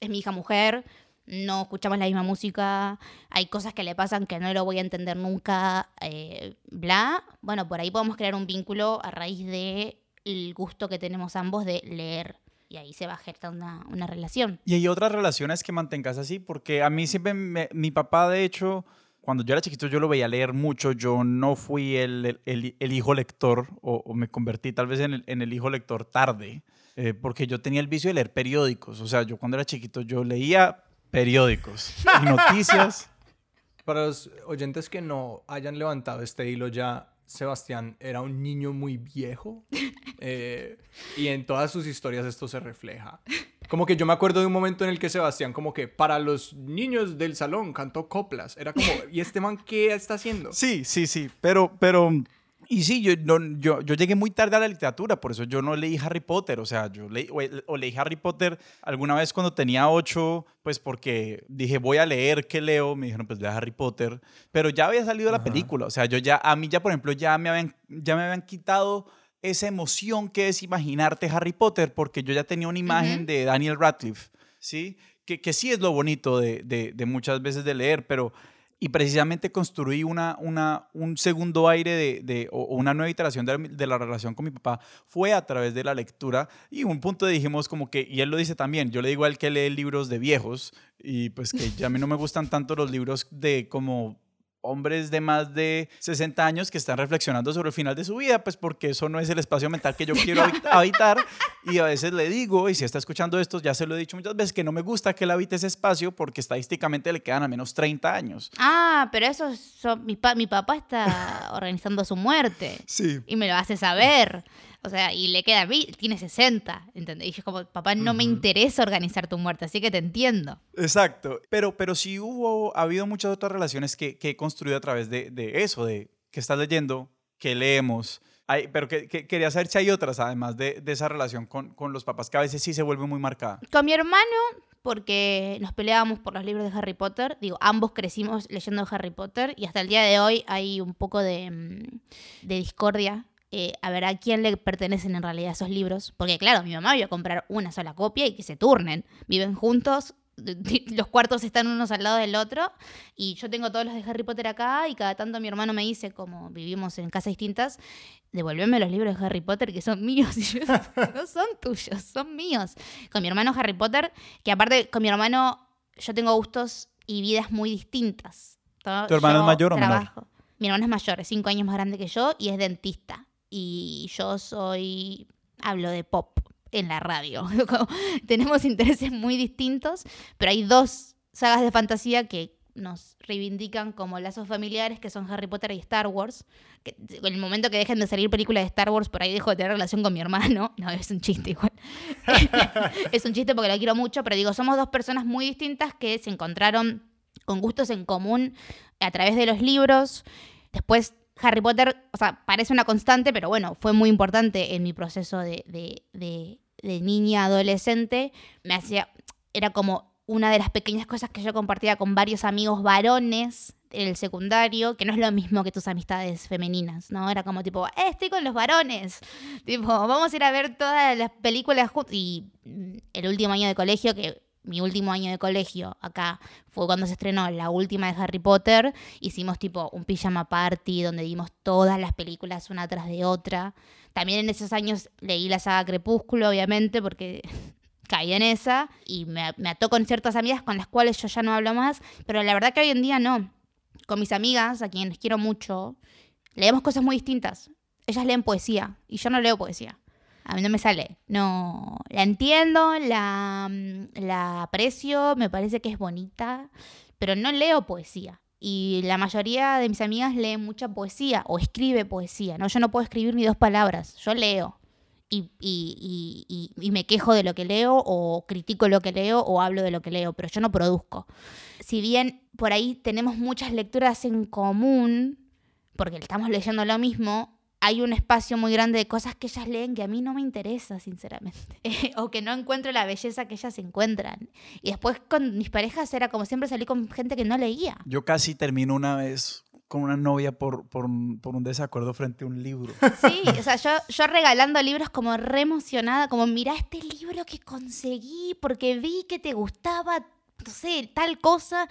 es mi hija mujer, no escuchamos la misma música, hay cosas que le pasan que no lo voy a entender nunca, eh, bla. Bueno, por ahí podemos crear un vínculo a raíz de el gusto que tenemos ambos de leer. Y ahí se va a gestar una, una relación. Y hay otras relaciones que mantengas así, porque a mí siempre, me- mi papá de hecho cuando yo era chiquito yo lo veía leer mucho, yo no fui el, el, el hijo lector o, me convertí tal vez en el, en el hijo lector tarde, eh, porque yo tenía el vicio de leer periódicos, o sea, yo cuando era chiquito yo leía periódicos y *laughs* noticias. Para los oyentes que no hayan levantado este hilo ya, Sebastián era un niño muy viejo *laughs* eh, y en todas sus historias esto se refleja. Como que yo me acuerdo de un momento en el que Sebastián como que para los niños del salón cantó coplas. Era como, *laughs* ¿y este man qué está haciendo? Sí, sí, sí, pero, pero y sí, yo, yo, yo, llegué muy tarde a la literatura, por eso yo no leí Harry Potter. O sea, yo leí, o, leí Harry Potter alguna vez cuando tenía ocho, pues porque dije, voy a leer, ¿qué leo? Me dijeron, pues lea Harry Potter. Pero ya había salido la película. O sea, yo ya, a mí ya, por ejemplo, ya me habían, ya me habían quitado esa emoción que es imaginarte Harry Potter, porque yo ya tenía una imagen de Daniel Radcliffe, ¿sí? Que, que sí es lo bonito de, de, de muchas veces de leer, pero y precisamente construí una, una, un segundo aire de, de o una nueva iteración de, de, la relación con mi papá fue a través de la lectura y un punto dijimos como que, y él lo dice también, yo le digo a él que lee libros de viejos y pues que ya a mí no me gustan tanto los libros de como hombres de más de 60 años que están reflexionando sobre el final de su vida, pues porque eso no es el espacio mental que yo quiero *laughs* habitar. Y a veces le digo, y si está escuchando esto, ya se lo he dicho muchas veces, que no me gusta que él habite ese espacio porque estadísticamente le quedan a menos 30 años. Ah, pero eso, mi, mi papá está organizando su muerte. Sí. Y me lo hace saber. O sea, y le queda a mí, tiene 60, ¿entendés? Y yo como, papá, no me interesa organizar tu muerte, así que te entiendo. Exacto. Pero, pero sí hubo, ha habido muchas otras relaciones que, que he construido a través de, de, eso, de que estás leyendo, que leemos. Hay, pero que, quería saber si hay otras, además de, de esa relación con, con, los papás, que a veces sí se vuelve muy marcada. Con mi hermano, porque nos peleábamos por los libros de Harry Potter. Digo, ambos crecimos leyendo Harry Potter y hasta el día de hoy hay un poco de, mm, de discordia eh, a ver a quién le pertenecen en realidad esos libros. Porque claro, mi mamá iba a comprar una sola copia y que se turnen. Viven juntos, *laughs* los cuartos están unos al lado del otro y yo tengo todos los de Harry Potter acá y cada tanto mi hermano me dice, como vivimos en casas distintas, devuélveme los libros de Harry Potter que son míos *laughs* y yo, no son tuyos, son míos. Con mi hermano Harry Potter, que aparte con mi hermano yo tengo gustos y vidas muy distintas. ¿Tu hermano es mayor o menor? Mi hermano es mayor, es cinco años más grande que yo y es dentista y yo soy, hablo de pop en la radio. *laughs* Tenemos intereses muy distintos, pero hay dos sagas de fantasía que nos reivindican como lazos familiares, que son Harry Potter y Star Wars. Que, en el momento que dejen de salir películas de Star Wars, por ahí dejo de tener relación con mi hermano. *laughs* No, es un chiste igual. *laughs* es un chiste porque lo quiero mucho, pero digo, somos dos personas muy distintas que se encontraron con gustos en común a través de los libros. Después Harry Potter, o sea, parece una constante, pero bueno, fue muy importante en mi proceso de, de, de, niña, adolescente. Me hacía, era como una de las pequeñas cosas que yo compartía con varios amigos varones en el secundario, que no es lo mismo que tus amistades femeninas, ¿no? Era como tipo, eh, estoy con los varones, tipo, vamos a ir a ver todas las películas. Y mm, el último año de colegio, que mi último año de colegio, acá fue cuando se estrenó la última de Harry Potter, hicimos tipo un pijama party donde vimos todas las películas una tras de otra. También en esos años leí la saga Crepúsculo, obviamente, porque *laughs* caí en esa y me, me ató con ciertas amigas con las cuales yo ya no hablo más, pero la verdad que hoy en día no. Con mis amigas, a quienes quiero mucho, leemos cosas muy distintas. Ellas leen poesía y yo no leo poesía a mí no me sale. No, la entiendo, la, mm, la aprecio, me parece que es bonita, pero no leo poesía. Y la mayoría de mis amigas leen mucha poesía o escribe poesía. ¿no? Yo no puedo escribir ni dos palabras, yo leo. Y, y, y, y, me quejo de lo que leo o critico lo que leo o hablo de lo que leo, pero yo no produzco. Si bien por ahí tenemos muchas lecturas en común, porque estamos leyendo lo mismo, hay un espacio muy grande de cosas que ellas leen que a mí no me interesa, sinceramente. *laughs* o que no encuentro la belleza que ellas encuentran. Y después con mis parejas era como siempre salí con gente que no leía. Yo casi termino una vez con una novia por, por, por, un desacuerdo frente a un libro. *laughs* Sí, o sea, yo, yo regalando libros como re emocionada, como mira este libro que conseguí porque vi que te gustaba no sé, tal cosa,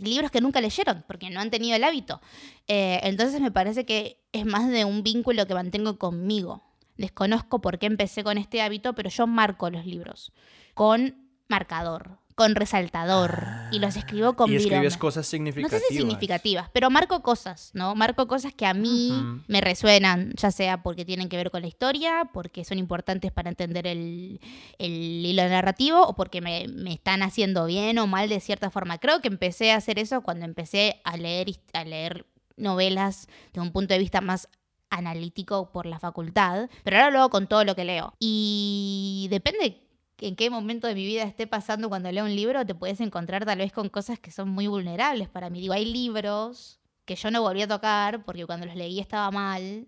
libros que nunca leyeron, porque no han tenido el hábito. Eh, entonces me parece que es más de un vínculo que mantengo conmigo. Desconozco por qué empecé con este hábito, pero yo marco los libros con marcador. Con resaltador y los escribo con Y escribes viroma. cosas No significativas. sé si significativas, pero marco cosas, ¿no? Marco cosas que a mí me resuenan, ya sea porque tienen que ver con la historia, porque son importantes para entender el, el hilo narrativo o porque me, me están haciendo bien o mal de cierta forma. Creo que empecé a hacer eso cuando empecé a leer, a leer novelas de un punto de vista más analítico por la facultad, pero ahora lo hago con todo lo que leo. Y depende en qué momento de mi vida esté pasando cuando leo un libro, te puedes encontrar tal vez con cosas que son muy vulnerables para mí. Digo, hay libros que yo no volví a tocar porque cuando los leí estaba mal,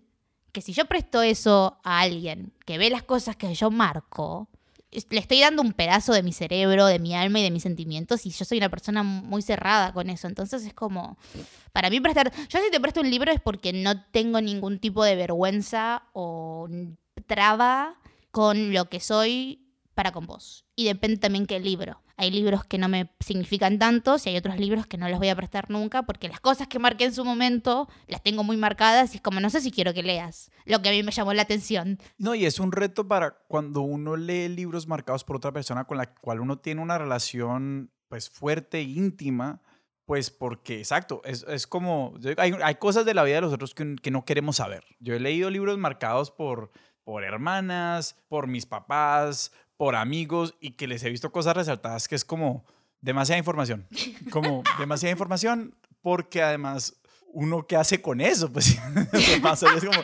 que si yo presto eso a alguien que ve las cosas que yo marco, le estoy dando un pedazo de mi cerebro, de mi alma y de mis sentimientos y yo soy una persona muy cerrada con eso. Entonces es como, para mí prestar, yo si te presto un libro es porque no tengo ningún tipo de vergüenza o traba con lo que soy para con vos. Y depende también qué libro. Hay libros que no me significan tanto y hay otros libros que no los voy a prestar nunca porque las cosas que marqué en su momento las tengo muy marcadas y es como no sé si quiero que leas lo que a mí me llamó la atención. No, y es un reto para cuando uno lee libros marcados por otra persona con la cual uno tiene una relación pues fuerte, íntima, pues porque, exacto, es, es como, hay, hay cosas de la vida de los otros que, que no queremos saber. Yo he leído libros marcados por, por hermanas, por mis papás, por amigos y que les he visto cosas resaltadas que es como demasiada información, *laughs* como demasiada información porque además uno qué hace con eso, pues *laughs* ¿qué pasa? Es como,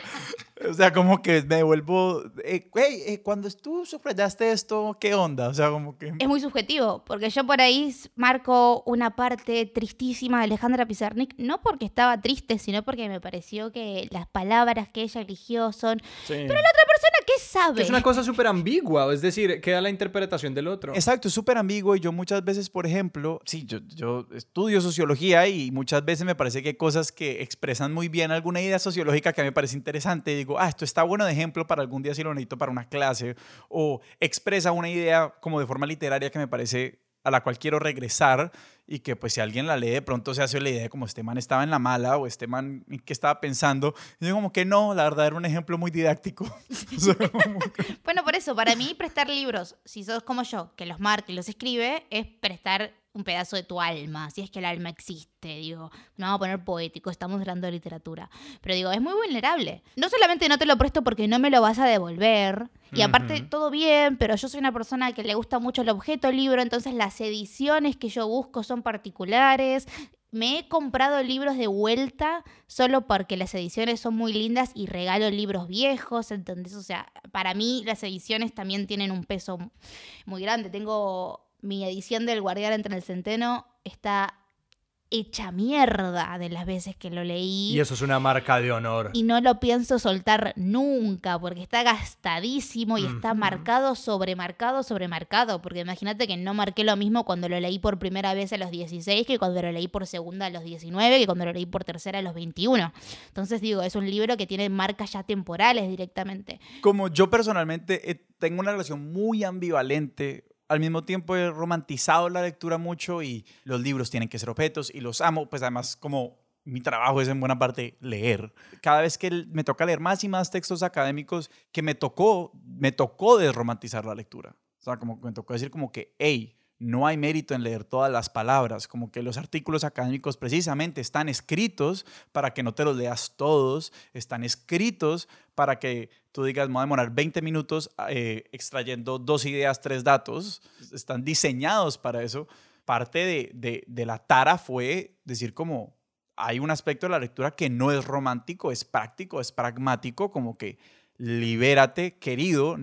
o sea, como que me vuelvo, eh, güey, eh, cuando tú subrayaste esto, ¿qué onda? O sea, como que... Es muy subjetivo, porque yo por ahí marco una parte tristísima de Alejandra Pizarnik, no porque estaba triste, sino porque me pareció que las palabras que ella eligió son... Sí. Pero la otra persona, ¿qué sabe? Es una cosa súper ambigua, es decir, queda la interpretación del otro. Exacto, es súper ambiguo y yo muchas veces, por ejemplo, sí, yo, yo estudio sociología y muchas veces me parece que hay cosas que expresan muy bien alguna idea sociológica que a mí me parece interesante y digo, ah, esto está bueno de ejemplo para algún día si lo necesito para una clase o expresa una idea como de forma literaria que me parece a la cual quiero regresar y que pues si alguien la lee de pronto se hace la idea de como este man estaba en la mala o este man que estaba pensando. Y yo como que no, la verdad era un ejemplo muy didáctico. *laughs* Bueno, por eso, para mí prestar libros, si sos como yo, que los marca y los escribe, es prestar un pedazo de tu alma, si es que el alma existe, digo, no vamos a poner poético, estamos hablando de literatura, pero digo, es muy vulnerable. No solamente no te lo presto porque no me lo vas a devolver, y aparte todo bien, pero yo soy una persona que le gusta mucho el objeto libro, entonces las ediciones que yo busco son particulares. Me he comprado libros de vuelta solo porque las ediciones son muy lindas y regalo libros viejos, ¿entendés? O sea, para mí las ediciones también tienen un peso muy grande. Tengo mi edición del Guardián entre el Centeno, está hecha mierda de las veces que lo leí. Y eso es una marca de honor. Y no lo pienso soltar nunca porque está gastadísimo y está marcado, sobremarcado, sobremarcado. Porque imagínate que no marqué lo mismo cuando lo leí por primera vez a los 16 que cuando lo leí por segunda a los 19 que cuando lo leí por tercera a los 21. Entonces digo, es un libro que tiene marcas ya temporales directamente. como yo personalmente eh, tengo una relación muy ambivalente, al mismo tiempo he romantizado la lectura mucho y los libros tienen que ser objetos y los amo, pues además como mi trabajo es en buena parte leer. Cada vez que me toca leer más y más textos académicos que me tocó, me tocó desromantizar la lectura. O sea, como me tocó decir como que, hey, no hay mérito en leer todas las palabras, como que los artículos académicos precisamente están escritos para que no te los leas todos, están escritos para que tú digas, me voy a demorar 20 minutos eh, extrayendo dos ideas, tres datos, están diseñados para eso. Parte de, de, de la tara fue decir como, hay un aspecto de la lectura que no es romántico, es práctico, es pragmático, como que libérate, querido,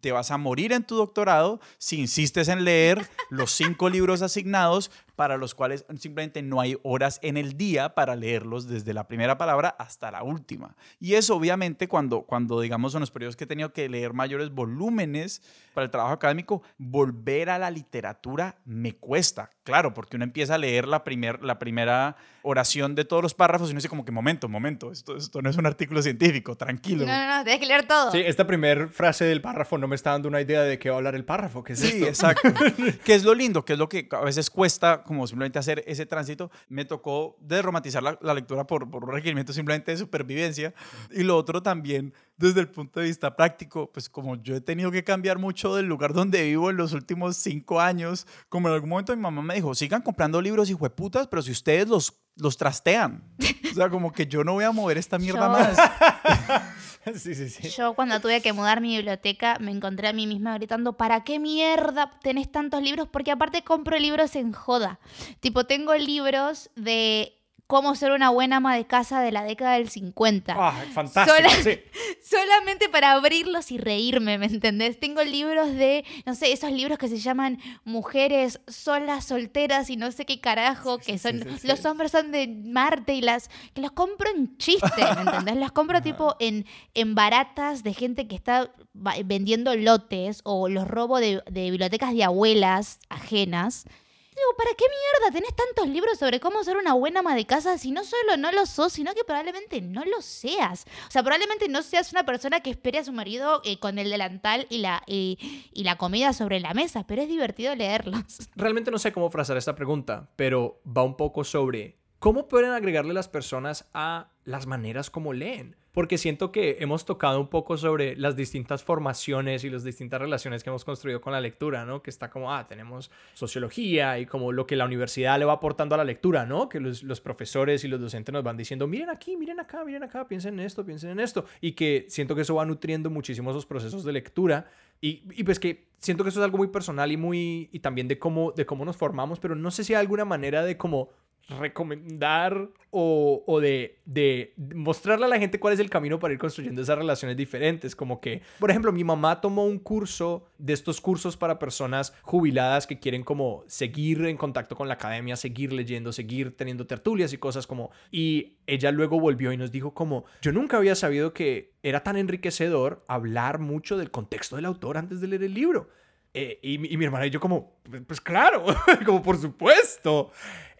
te vas a morir en tu doctorado si insistes en leer los cinco libros asignados para los cuales simplemente no hay horas en el día para leerlos desde la primera palabra hasta la última. Y eso obviamente cuando, cuando digamos en los periodos que he tenido que leer mayores volúmenes para el trabajo académico, volver a la literatura me cuesta, claro, porque uno empieza a leer la, primer, la primera oración de todos los párrafos y uno dice como que momento, momento, esto, esto no es un artículo científico, tranquilo. No, no, no, tenés que leer todo. Sí, esta primera frase del párrafo no me está dando una idea de qué va a hablar el párrafo. ¿Qué es Sí, esto? exacto. *laughs* que es lo lindo, que es lo que a veces cuesta como simplemente hacer ese tránsito, me tocó desromantizar la, la lectura por, por un requerimiento simplemente de supervivencia. Y lo otro también, desde el punto de vista práctico, pues como yo he tenido que cambiar mucho del lugar donde vivo en los últimos cinco años, como en algún momento mi mamá me dijo, sigan comprando libros y putas, pero si ustedes los, los trastean. O sea, como que yo no voy a mover esta mierda Yo- más. *laughs* sí, sí, sí. Yo cuando tuve que mudar mi biblioteca me encontré a mí misma gritando, ¿para qué mierda tenés tantos libros? Porque aparte compro libros en joda. Tipo, tengo libros de cómo ser una buena ama de casa de la década del 50. Ah, fantástico. Sola- sí. *laughs* Solamente para abrirlos y reírme, ¿me entendés? Tengo libros de, no sé, esos libros que se llaman Mujeres solas, solteras y no sé qué carajo, que son, sí, sí. los hombres son de Marte y las, que los compro en chiste, ¿me *laughs* entendés? Los compro tipo en, en baratas de gente que está vendiendo lotes o los robo de, de bibliotecas de abuelas ajenas. Digo, ¿para qué mierda tenés tantos libros sobre cómo ser una buena ama de casa si no solo no lo sos, sino que probablemente no lo seas? O sea, probablemente no seas una persona que espere a su marido eh, con el delantal y la, y, y la comida sobre la mesa, pero es divertido leerlos. *laughs* Realmente no sé cómo frasar esta pregunta, pero va un poco sobre cómo pueden agregarle las personas a las maneras como leen. Porque siento que hemos tocado un poco sobre las distintas formaciones y las distintas relaciones que hemos construido con la lectura, ¿no? Que está como, ah, tenemos sociología y como lo que la universidad le va aportando a la lectura, ¿no? Que los, los profesores y los docentes nos van diciendo, miren aquí, miren acá, miren acá, piensen en esto, piensen en esto. Y que siento que eso va nutriendo muchísimo esos procesos de lectura. Y, y pues que siento que eso es algo muy personal y muy y también de cómo de cómo nos formamos, pero no sé si hay alguna manera de como recomendar o, o de, de mostrarle a la gente cuál es el camino para ir construyendo esas relaciones diferentes. Como que, por ejemplo, mi mamá tomó un curso de estos cursos para personas jubiladas que quieren como seguir en contacto con la academia, seguir leyendo, seguir teniendo tertulias y cosas como... Y ella luego volvió y nos dijo como, yo nunca había sabido que era tan enriquecedor hablar mucho del contexto del autor antes de leer el libro. Eh, y, y mi hermana y yo como, pues claro, *laughs* como por supuesto.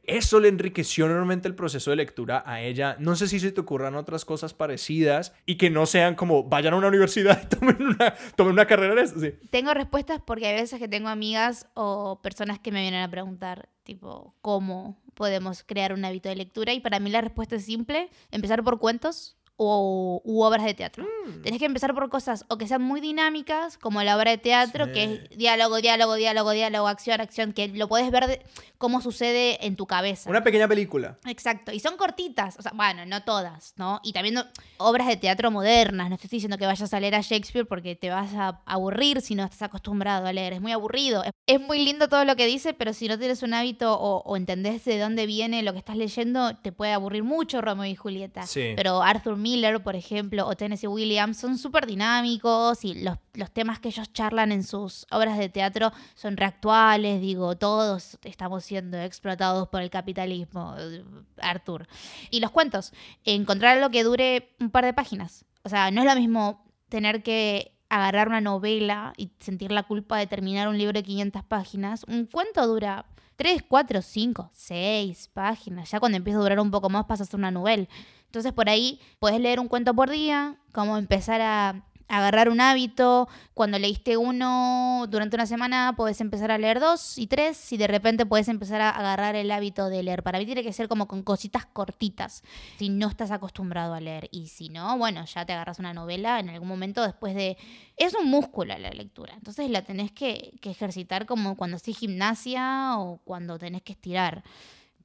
Eso le enriqueció enormemente el proceso de lectura a ella. No sé si se te ocurran otras cosas parecidas y que no sean como vayan a una universidad y *laughs* tomen una, tomen una carrera en eso. Sí. Tengo respuestas porque hay veces que tengo amigas o personas que me vienen a preguntar, tipo, ¿cómo podemos crear un hábito de lectura? Y para mí la respuesta es simple, empezar por cuentos o, u obras de teatro. Tenés que empezar por cosas o que sean muy dinámicas, como la obra de teatro, Sí. que es diálogo, diálogo, diálogo, diálogo, acción, acción, que lo puedes ver de cómo sucede en tu cabeza. Una pequeña película. Exacto, y son cortitas, o sea, bueno, no todas, ¿no? Y también no- obras de teatro modernas, no estoy diciendo que vayas a leer a Shakespeare porque te vas a aburrir si no estás acostumbrado a leer, es muy aburrido. Es- Es muy lindo todo lo que dice, pero si no tienes un hábito o, o entendés de dónde viene lo que estás leyendo, te puede aburrir mucho Romeo y Julieta. Sí. Pero Arthur Miller, por ejemplo, o Tennessee Williams son súper dinámicos y los, los temas que ellos charlan en sus obras de teatro son reactuales, digo, todos estamos siendo explotados por el capitalismo, eh, Arthur. Y los cuentos, encontrar algo que dure un par de páginas. O sea, no es lo mismo tener que agarrar una novela y sentir la culpa de terminar un libro de 500 páginas. Un cuento dura 3, 4, 5, 6 páginas. Ya cuando empieza a durar un poco más pasas a una novela. Entonces por ahí puedes leer un cuento por día, como empezar a agarrar un hábito. Cuando leíste uno durante una semana, puedes empezar a leer dos y tres y de repente puedes empezar a agarrar el hábito de leer. Para mí tiene que ser como con cositas cortitas, si no estás acostumbrado a leer. Y si no, bueno, ya te agarras una novela en algún momento después de... Es un músculo la lectura, entonces la tenés que, que ejercitar como cuando haces gimnasia o cuando tenés que estirar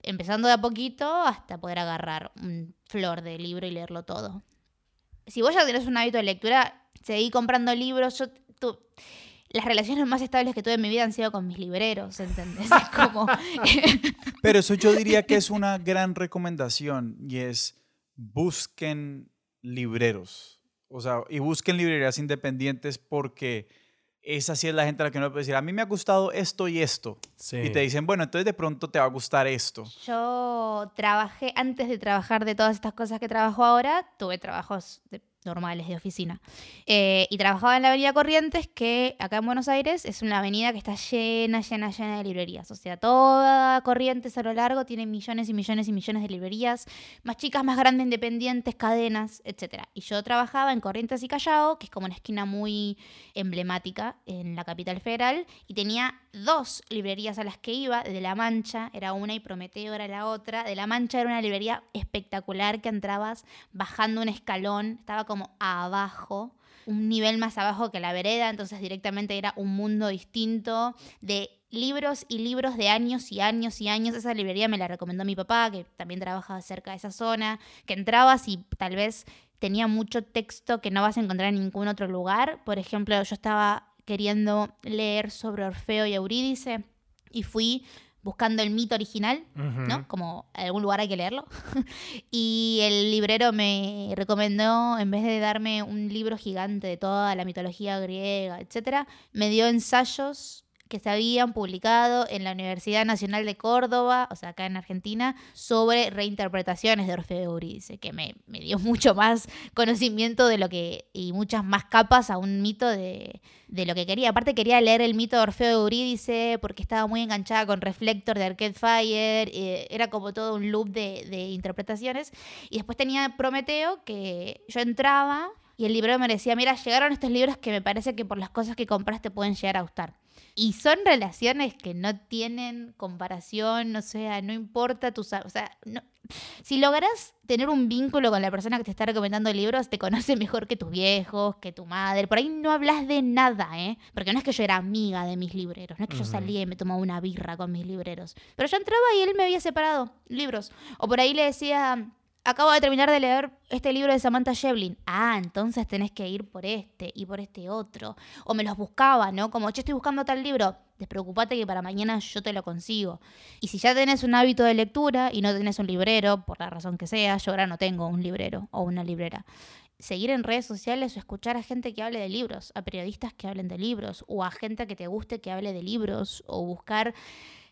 empezando de a poquito hasta poder agarrar un flor de libro y leerlo todo. Si vos ya tenés un hábito de lectura, seguí comprando libros. Yo, tu- las relaciones más estables que tuve en mi vida han sido con mis libreros, ¿entendés? Es como... *laughs* Pero eso yo diría que es una gran recomendación y es busquen libreros. O sea, y busquen librerías independientes porque esa sí es la gente a la que uno puede decir, a mí me ha gustado esto y esto. Sí. Y te dicen, bueno, entonces de pronto te va a gustar esto. Yo trabajé, antes de trabajar de todas estas cosas que trabajo ahora, tuve trabajos de normales de oficina. Eh, y trabajaba en la Avenida Corrientes, que acá en Buenos Aires es una avenida que está llena, llena, llena de librerías. O sea, toda Corrientes a lo largo tiene millones y millones y millones de librerías, más chicas, más grandes, independientes, cadenas, etc. Y yo trabajaba en Corrientes y Callao, que es como una esquina muy emblemática en la capital federal, y tenía dos librerías a las que iba, de La Mancha era una y Prometeo era la otra. De La Mancha era una librería espectacular que entrabas bajando un escalón, estaba como abajo, un nivel más abajo que la vereda, entonces directamente era un mundo distinto de libros y libros de años y años y años. Esa librería me la recomendó mi papá, que también trabaja cerca de esa zona, que entrabas y tal vez tenía mucho texto que no vas a encontrar en ningún otro lugar. Por ejemplo, yo estaba queriendo leer sobre Orfeo y Eurídice y fui buscando el mito original, ¿no? Como en algún lugar hay que leerlo. *laughs* y el librero me recomendó, en vez de darme un libro gigante de toda la mitología griega, etcétera, me dio ensayos que se habían publicado en la Universidad Nacional de Córdoba, o sea, acá en Argentina, sobre reinterpretaciones de Orfeo Eurídice, que me, dio *laughs* mucho más conocimiento de lo que, y muchas más capas a un mito de, de lo que quería. Aparte quería leer el mito de Orfeo Eurídice porque estaba muy enganchada con Reflector de Arcade Fire, eh, era como todo un loop de, de interpretaciones. Y después tenía Prometeo, que yo entraba y el libro me decía, mira, llegaron estos libros que me parece que por las cosas que compraste pueden llegar a gustar. Y son relaciones que no tienen comparación, o sea, no importa tu... O sea, si logras tener un vínculo con la persona que te está recomendando libros, te conoce mejor que tus viejos, que tu madre. Por ahí no hablas de nada, ¿eh? Porque no es que yo era amiga de mis libreros, no es que yo salía y me tomaba una birra con mis libreros. Pero yo entraba y él me había separado libros. O por ahí le decía, acabo de terminar de leer este libro de Samantha Shevlin. Ah, entonces tenés que ir por este y por este otro. O me los buscaba, ¿no? Como, yo estoy buscando tal libro. Despreocupate que para mañana yo te lo consigo. Y si ya tenés un hábito de lectura y no tenés un librero, por la razón que sea, yo ahora no tengo un librero o una librera. Seguir en redes sociales o escuchar a gente que hable de libros, a periodistas que hablen de libros, o a gente que te guste que hable de libros, o buscar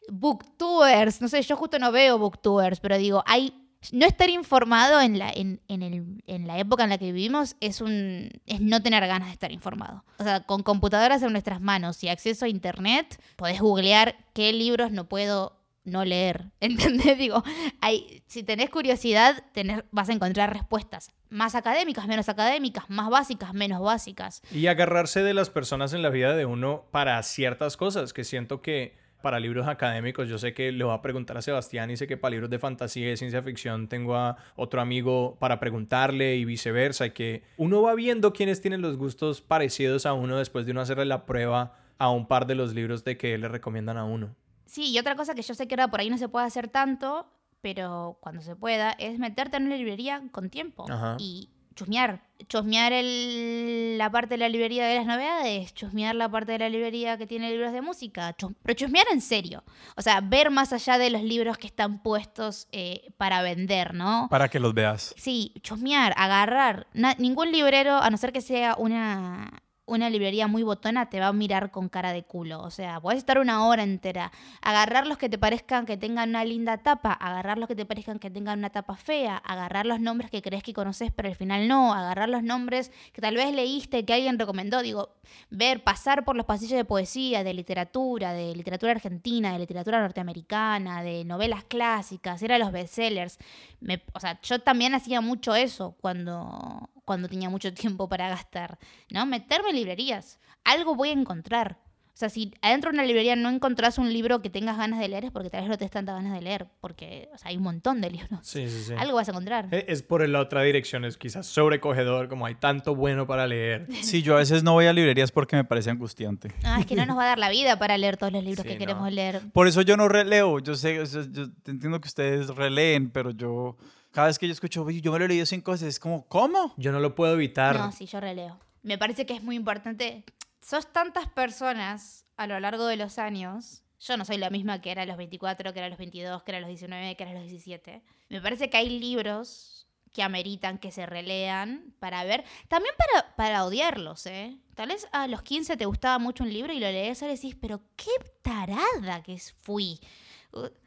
booktubers. No sé, yo justo no veo booktubers, pero digo, hay no estar informado en la, en, el, en, la época en la que vivimos es, un, es no tener ganas de estar informado. O sea, con computadoras en nuestras manos y acceso a internet, podés googlear qué libros no puedo no leer. *laughs* ¿Entendés? Digo, hay, si tenés curiosidad, tenés, vas a encontrar respuestas. Más académicas, menos académicas, más básicas, menos básicas. Y agarrarse de las personas en la vida de uno para ciertas cosas, que siento que para libros académicos, yo sé que le voy a preguntar a Sebastián y sé que para libros de fantasía y de ciencia ficción tengo a otro amigo para preguntarle y viceversa, y que uno va viendo quiénes tienen los gustos parecidos a uno después de uno hacerle la prueba a un par de los libros de que le recomiendan a uno. Sí, y otra cosa que yo sé que ahora por ahí no se puede hacer tanto, pero cuando se pueda, es meterte en una librería con tiempo y chusmear. Chusmear el, la parte de la librería de las novedades, chusmear la parte de la librería que tiene libros de música, pero chusmear en serio. O sea, ver más allá de los libros que están puestos eh, para vender, ¿no? Para que los veas. Sí, chusmear, agarrar. ningún librero, a no ser que sea una una librería muy botona te va a mirar con cara de culo. O sea, puedes estar una hora entera. Agarrar los que te parezcan que tengan una linda tapa, agarrar los que te parezcan que tengan una tapa fea, agarrar los nombres que crees que conoces pero al final no, agarrar los nombres que tal vez leíste que alguien recomendó. Digo, ver, pasar por los pasillos de poesía, de literatura, de literatura argentina, de literatura norteamericana, de novelas clásicas, era los bestsellers. Me, o sea, yo también hacía mucho eso cuando, cuando tenía mucho *laughs* tiempo para gastar, ¿no? Meterme en librerías. Algo voy a encontrar. O sea, si adentro de una librería no encontrás un libro que tengas ganas de leer, es porque tal vez no te das tantas ganas de leer, porque o sea, hay un montón de libros. Sí, sí, sí. Algo vas a encontrar. Es por la otra dirección, es quizás sobrecogedor, como hay tanto bueno para leer. *laughs* Sí, yo a veces no voy a librerías porque me parece angustiante. Ah, es que no nos va a dar la vida para leer todos los libros que queremos leer. Por eso yo no releo. Yo sé, yo entiendo que ustedes releen, pero yo cada vez que yo escucho, yo me lo he leído cinco veces, es como, ¿cómo? Yo no lo puedo evitar. No, sí, yo releo. Me parece que es muy importante. Sos tantas personas a lo largo de los años. Yo no soy la misma que era a los 24, que era a los 22, que era a los 19, que era a los 17. Me parece que hay libros que ameritan que se relean para ver. También para, para odiarlos, ¿eh? Tal vez a los 15 te gustaba mucho un libro y lo lees y decís, pero qué tarada que fui.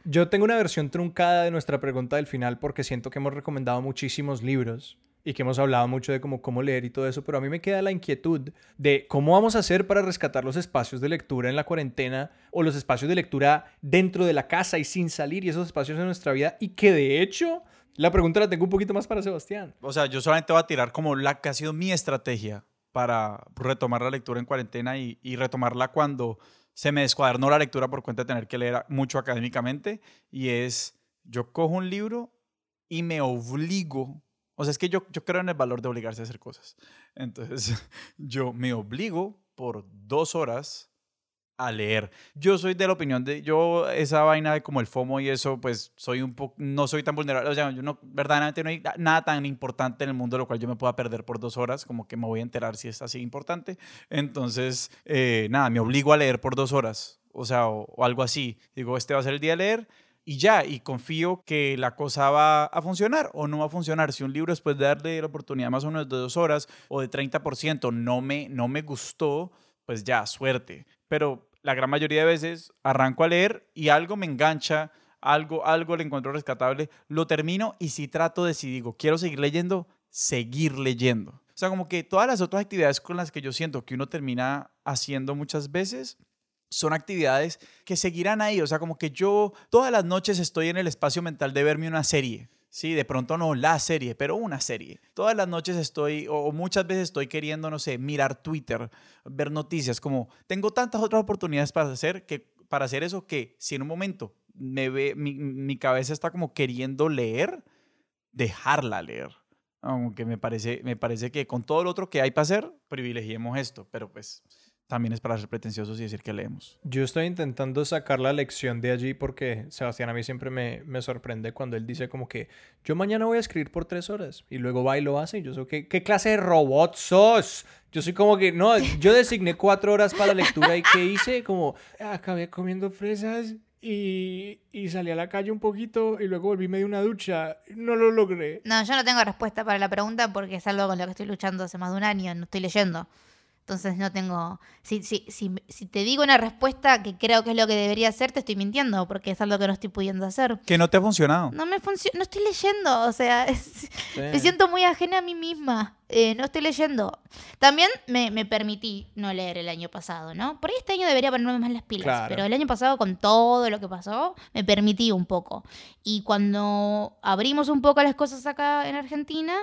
Yo tengo una versión truncada de nuestra pregunta del final porque siento que hemos recomendado muchísimos libros y que hemos hablado mucho de cómo, cómo leer y todo eso, pero a mí me queda la inquietud de cómo vamos a hacer para rescatar los espacios de lectura en la cuarentena o los espacios de lectura dentro de la casa y sin salir y esos espacios en nuestra vida y que de hecho la pregunta la tengo un poquito más para Sebastián. O sea, yo solamente voy a tirar como la que ha sido mi estrategia para retomar la lectura en cuarentena y, y retomarla cuando se me descuadernó la lectura por cuenta de tener que leer mucho académicamente y es yo cojo un libro y me obligo o sea, es que yo, yo creo en el valor de obligarse a hacer cosas. Entonces, *laughs* yo me obligo por dos horas a leer. Yo soy de la opinión de, yo esa vaina de como el FOMO y eso, pues soy un poco, no soy tan vulnerable, o sea, yo no, verdaderamente no hay nada tan importante en el mundo lo cual yo me pueda perder por dos horas, como que me voy a enterar si es así importante. Entonces, eh, nada, me obligo a leer por dos horas, o sea, o algo así. Digo, este va a ser el día de leer y ya, y confío que la cosa va a funcionar o no va a funcionar. Si un libro después de darle la oportunidad más o menos de dos horas o de 30% no me, no me gustó, pues ya, suerte. Pero la gran mayoría de veces arranco a leer y algo me engancha, algo, algo le encuentro rescatable, lo termino y si trato de, si digo, quiero seguir leyendo, seguir leyendo. O sea, como que todas las otras actividades con las que yo siento que uno termina haciendo muchas veces, son actividades que seguirán ahí. O sea, como que yo todas las noches estoy en el espacio mental de verme una serie. Sí, de pronto no la serie, pero una serie. Todas las noches estoy, o muchas veces estoy queriendo, no sé, mirar Twitter, ver noticias, como tengo tantas otras oportunidades para hacer, que, para hacer eso que si en un momento me ve, mi, mi cabeza está como queriendo leer, dejarla leer. Aunque me parece, me parece que con todo lo otro que hay para hacer, privilegiemos esto, pero pues también es para ser pretenciosos y decir que leemos. Yo estoy intentando sacar la lección de allí porque Sebastián a mí siempre me, me sorprende cuando él dice como que yo mañana voy a escribir por tres horas y luego va y lo hace y yo soy, ¿qué, qué clase de robot sos? Yo soy como que, no, yo designé cuatro horas para la lectura y ¿qué hice? Como, acabé comiendo fresas y, y, salí a la calle un poquito y luego volví medio una ducha. No lo logré. No, yo no tengo respuesta para la pregunta porque es algo con lo que estoy luchando hace más de un año, no estoy leyendo. Entonces no tengo... Si, si, si, si, te digo una respuesta que creo que es lo que debería hacer, te estoy mintiendo, porque es algo que no estoy pudiendo hacer. Que no te ha funcionado. No me funciona, no estoy leyendo, o sea, me siento muy ajena a mí misma. Eh, no estoy leyendo. También me, me, permití no leer el año pasado, ¿no? Por ahí este año debería ponerme más las pilas, pero el año pasado con todo lo que pasó, me permití un poco. Y cuando abrimos un poco las cosas acá en Argentina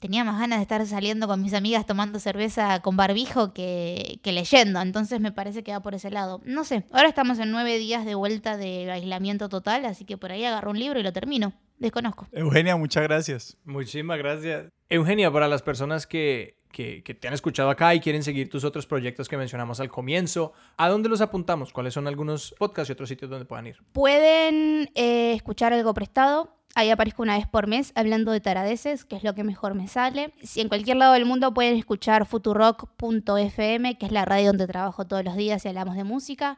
tenía más ganas de estar saliendo con mis amigas tomando cerveza con barbijo que, que, leyendo. Entonces me parece que va por ese lado. No sé, ahora estamos en nueve días de vuelta de aislamiento total, así que por ahí agarro un libro y lo termino. Desconozco. Eugenia, muchas gracias. Muchísimas gracias. Eugenia, para las personas que, que, que, te han escuchado acá y quieren seguir tus otros proyectos que mencionamos al comienzo, ¿a dónde los apuntamos? ¿Cuáles son algunos podcasts y otros sitios donde puedan ir? Pueden eh, escuchar algo prestado Ahí aparezco una vez por mes hablando de taradeces, que es lo que mejor me sale. Si en cualquier lado del mundo pueden escuchar futurock.fm, que es la radio donde trabajo todos los días y hablamos de música.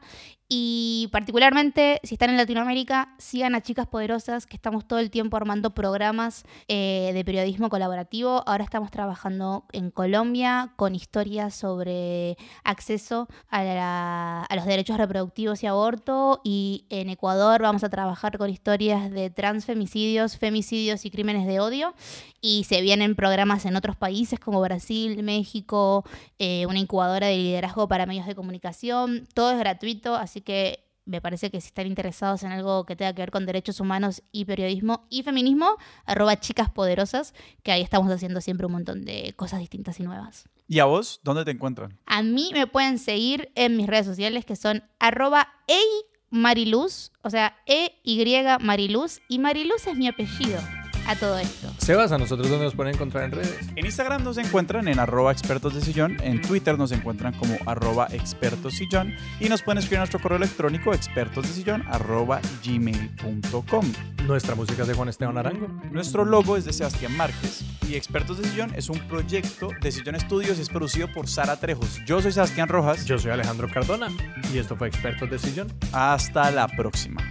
Y particularmente, si están en Latinoamérica, sigan a Chicas Poderosas, que estamos todo el tiempo armando programas eh, de periodismo colaborativo. Ahora estamos trabajando en Colombia con historias sobre acceso a, a los derechos reproductivos y aborto. Y en Ecuador vamos a trabajar con historias de transfemicidios, femicidios y crímenes de odio. Y se vienen programas en otros países como Brasil, México, eh, una incubadora de liderazgo para medios de comunicación. Todo es gratuito, así que me parece que si están interesados en algo que tenga que ver con derechos humanos y periodismo y feminismo, arroba chicas poderosas, que ahí estamos haciendo siempre un montón de cosas distintas y nuevas. ¿Y a vos? ¿Dónde te encuentran? A mí me pueden seguir en mis redes sociales que son arroba Mariluz, o sea, E-Y Mariluz, y Mariluz es mi apellido a todo esto. Sebas, ¿a nosotros dónde nos pueden encontrar en redes? En Instagram nos encuentran en arroba expertos de sillón, en Twitter nos encuentran como arroba expertos sillón y nos pueden escribir a nuestro correo electrónico expertos de sillón arroba gmail.com. Nuestra música es de Juan Esteban Arango. Nuestro logo es de Sebastián Márquez y Expertos de Sillón es un proyecto de Sillón Estudios y es producido por Sara Trejos. Yo soy Sebastián Rojas. Yo soy Alejandro Cardona y esto fue Expertos de Sillón. Hasta la próxima.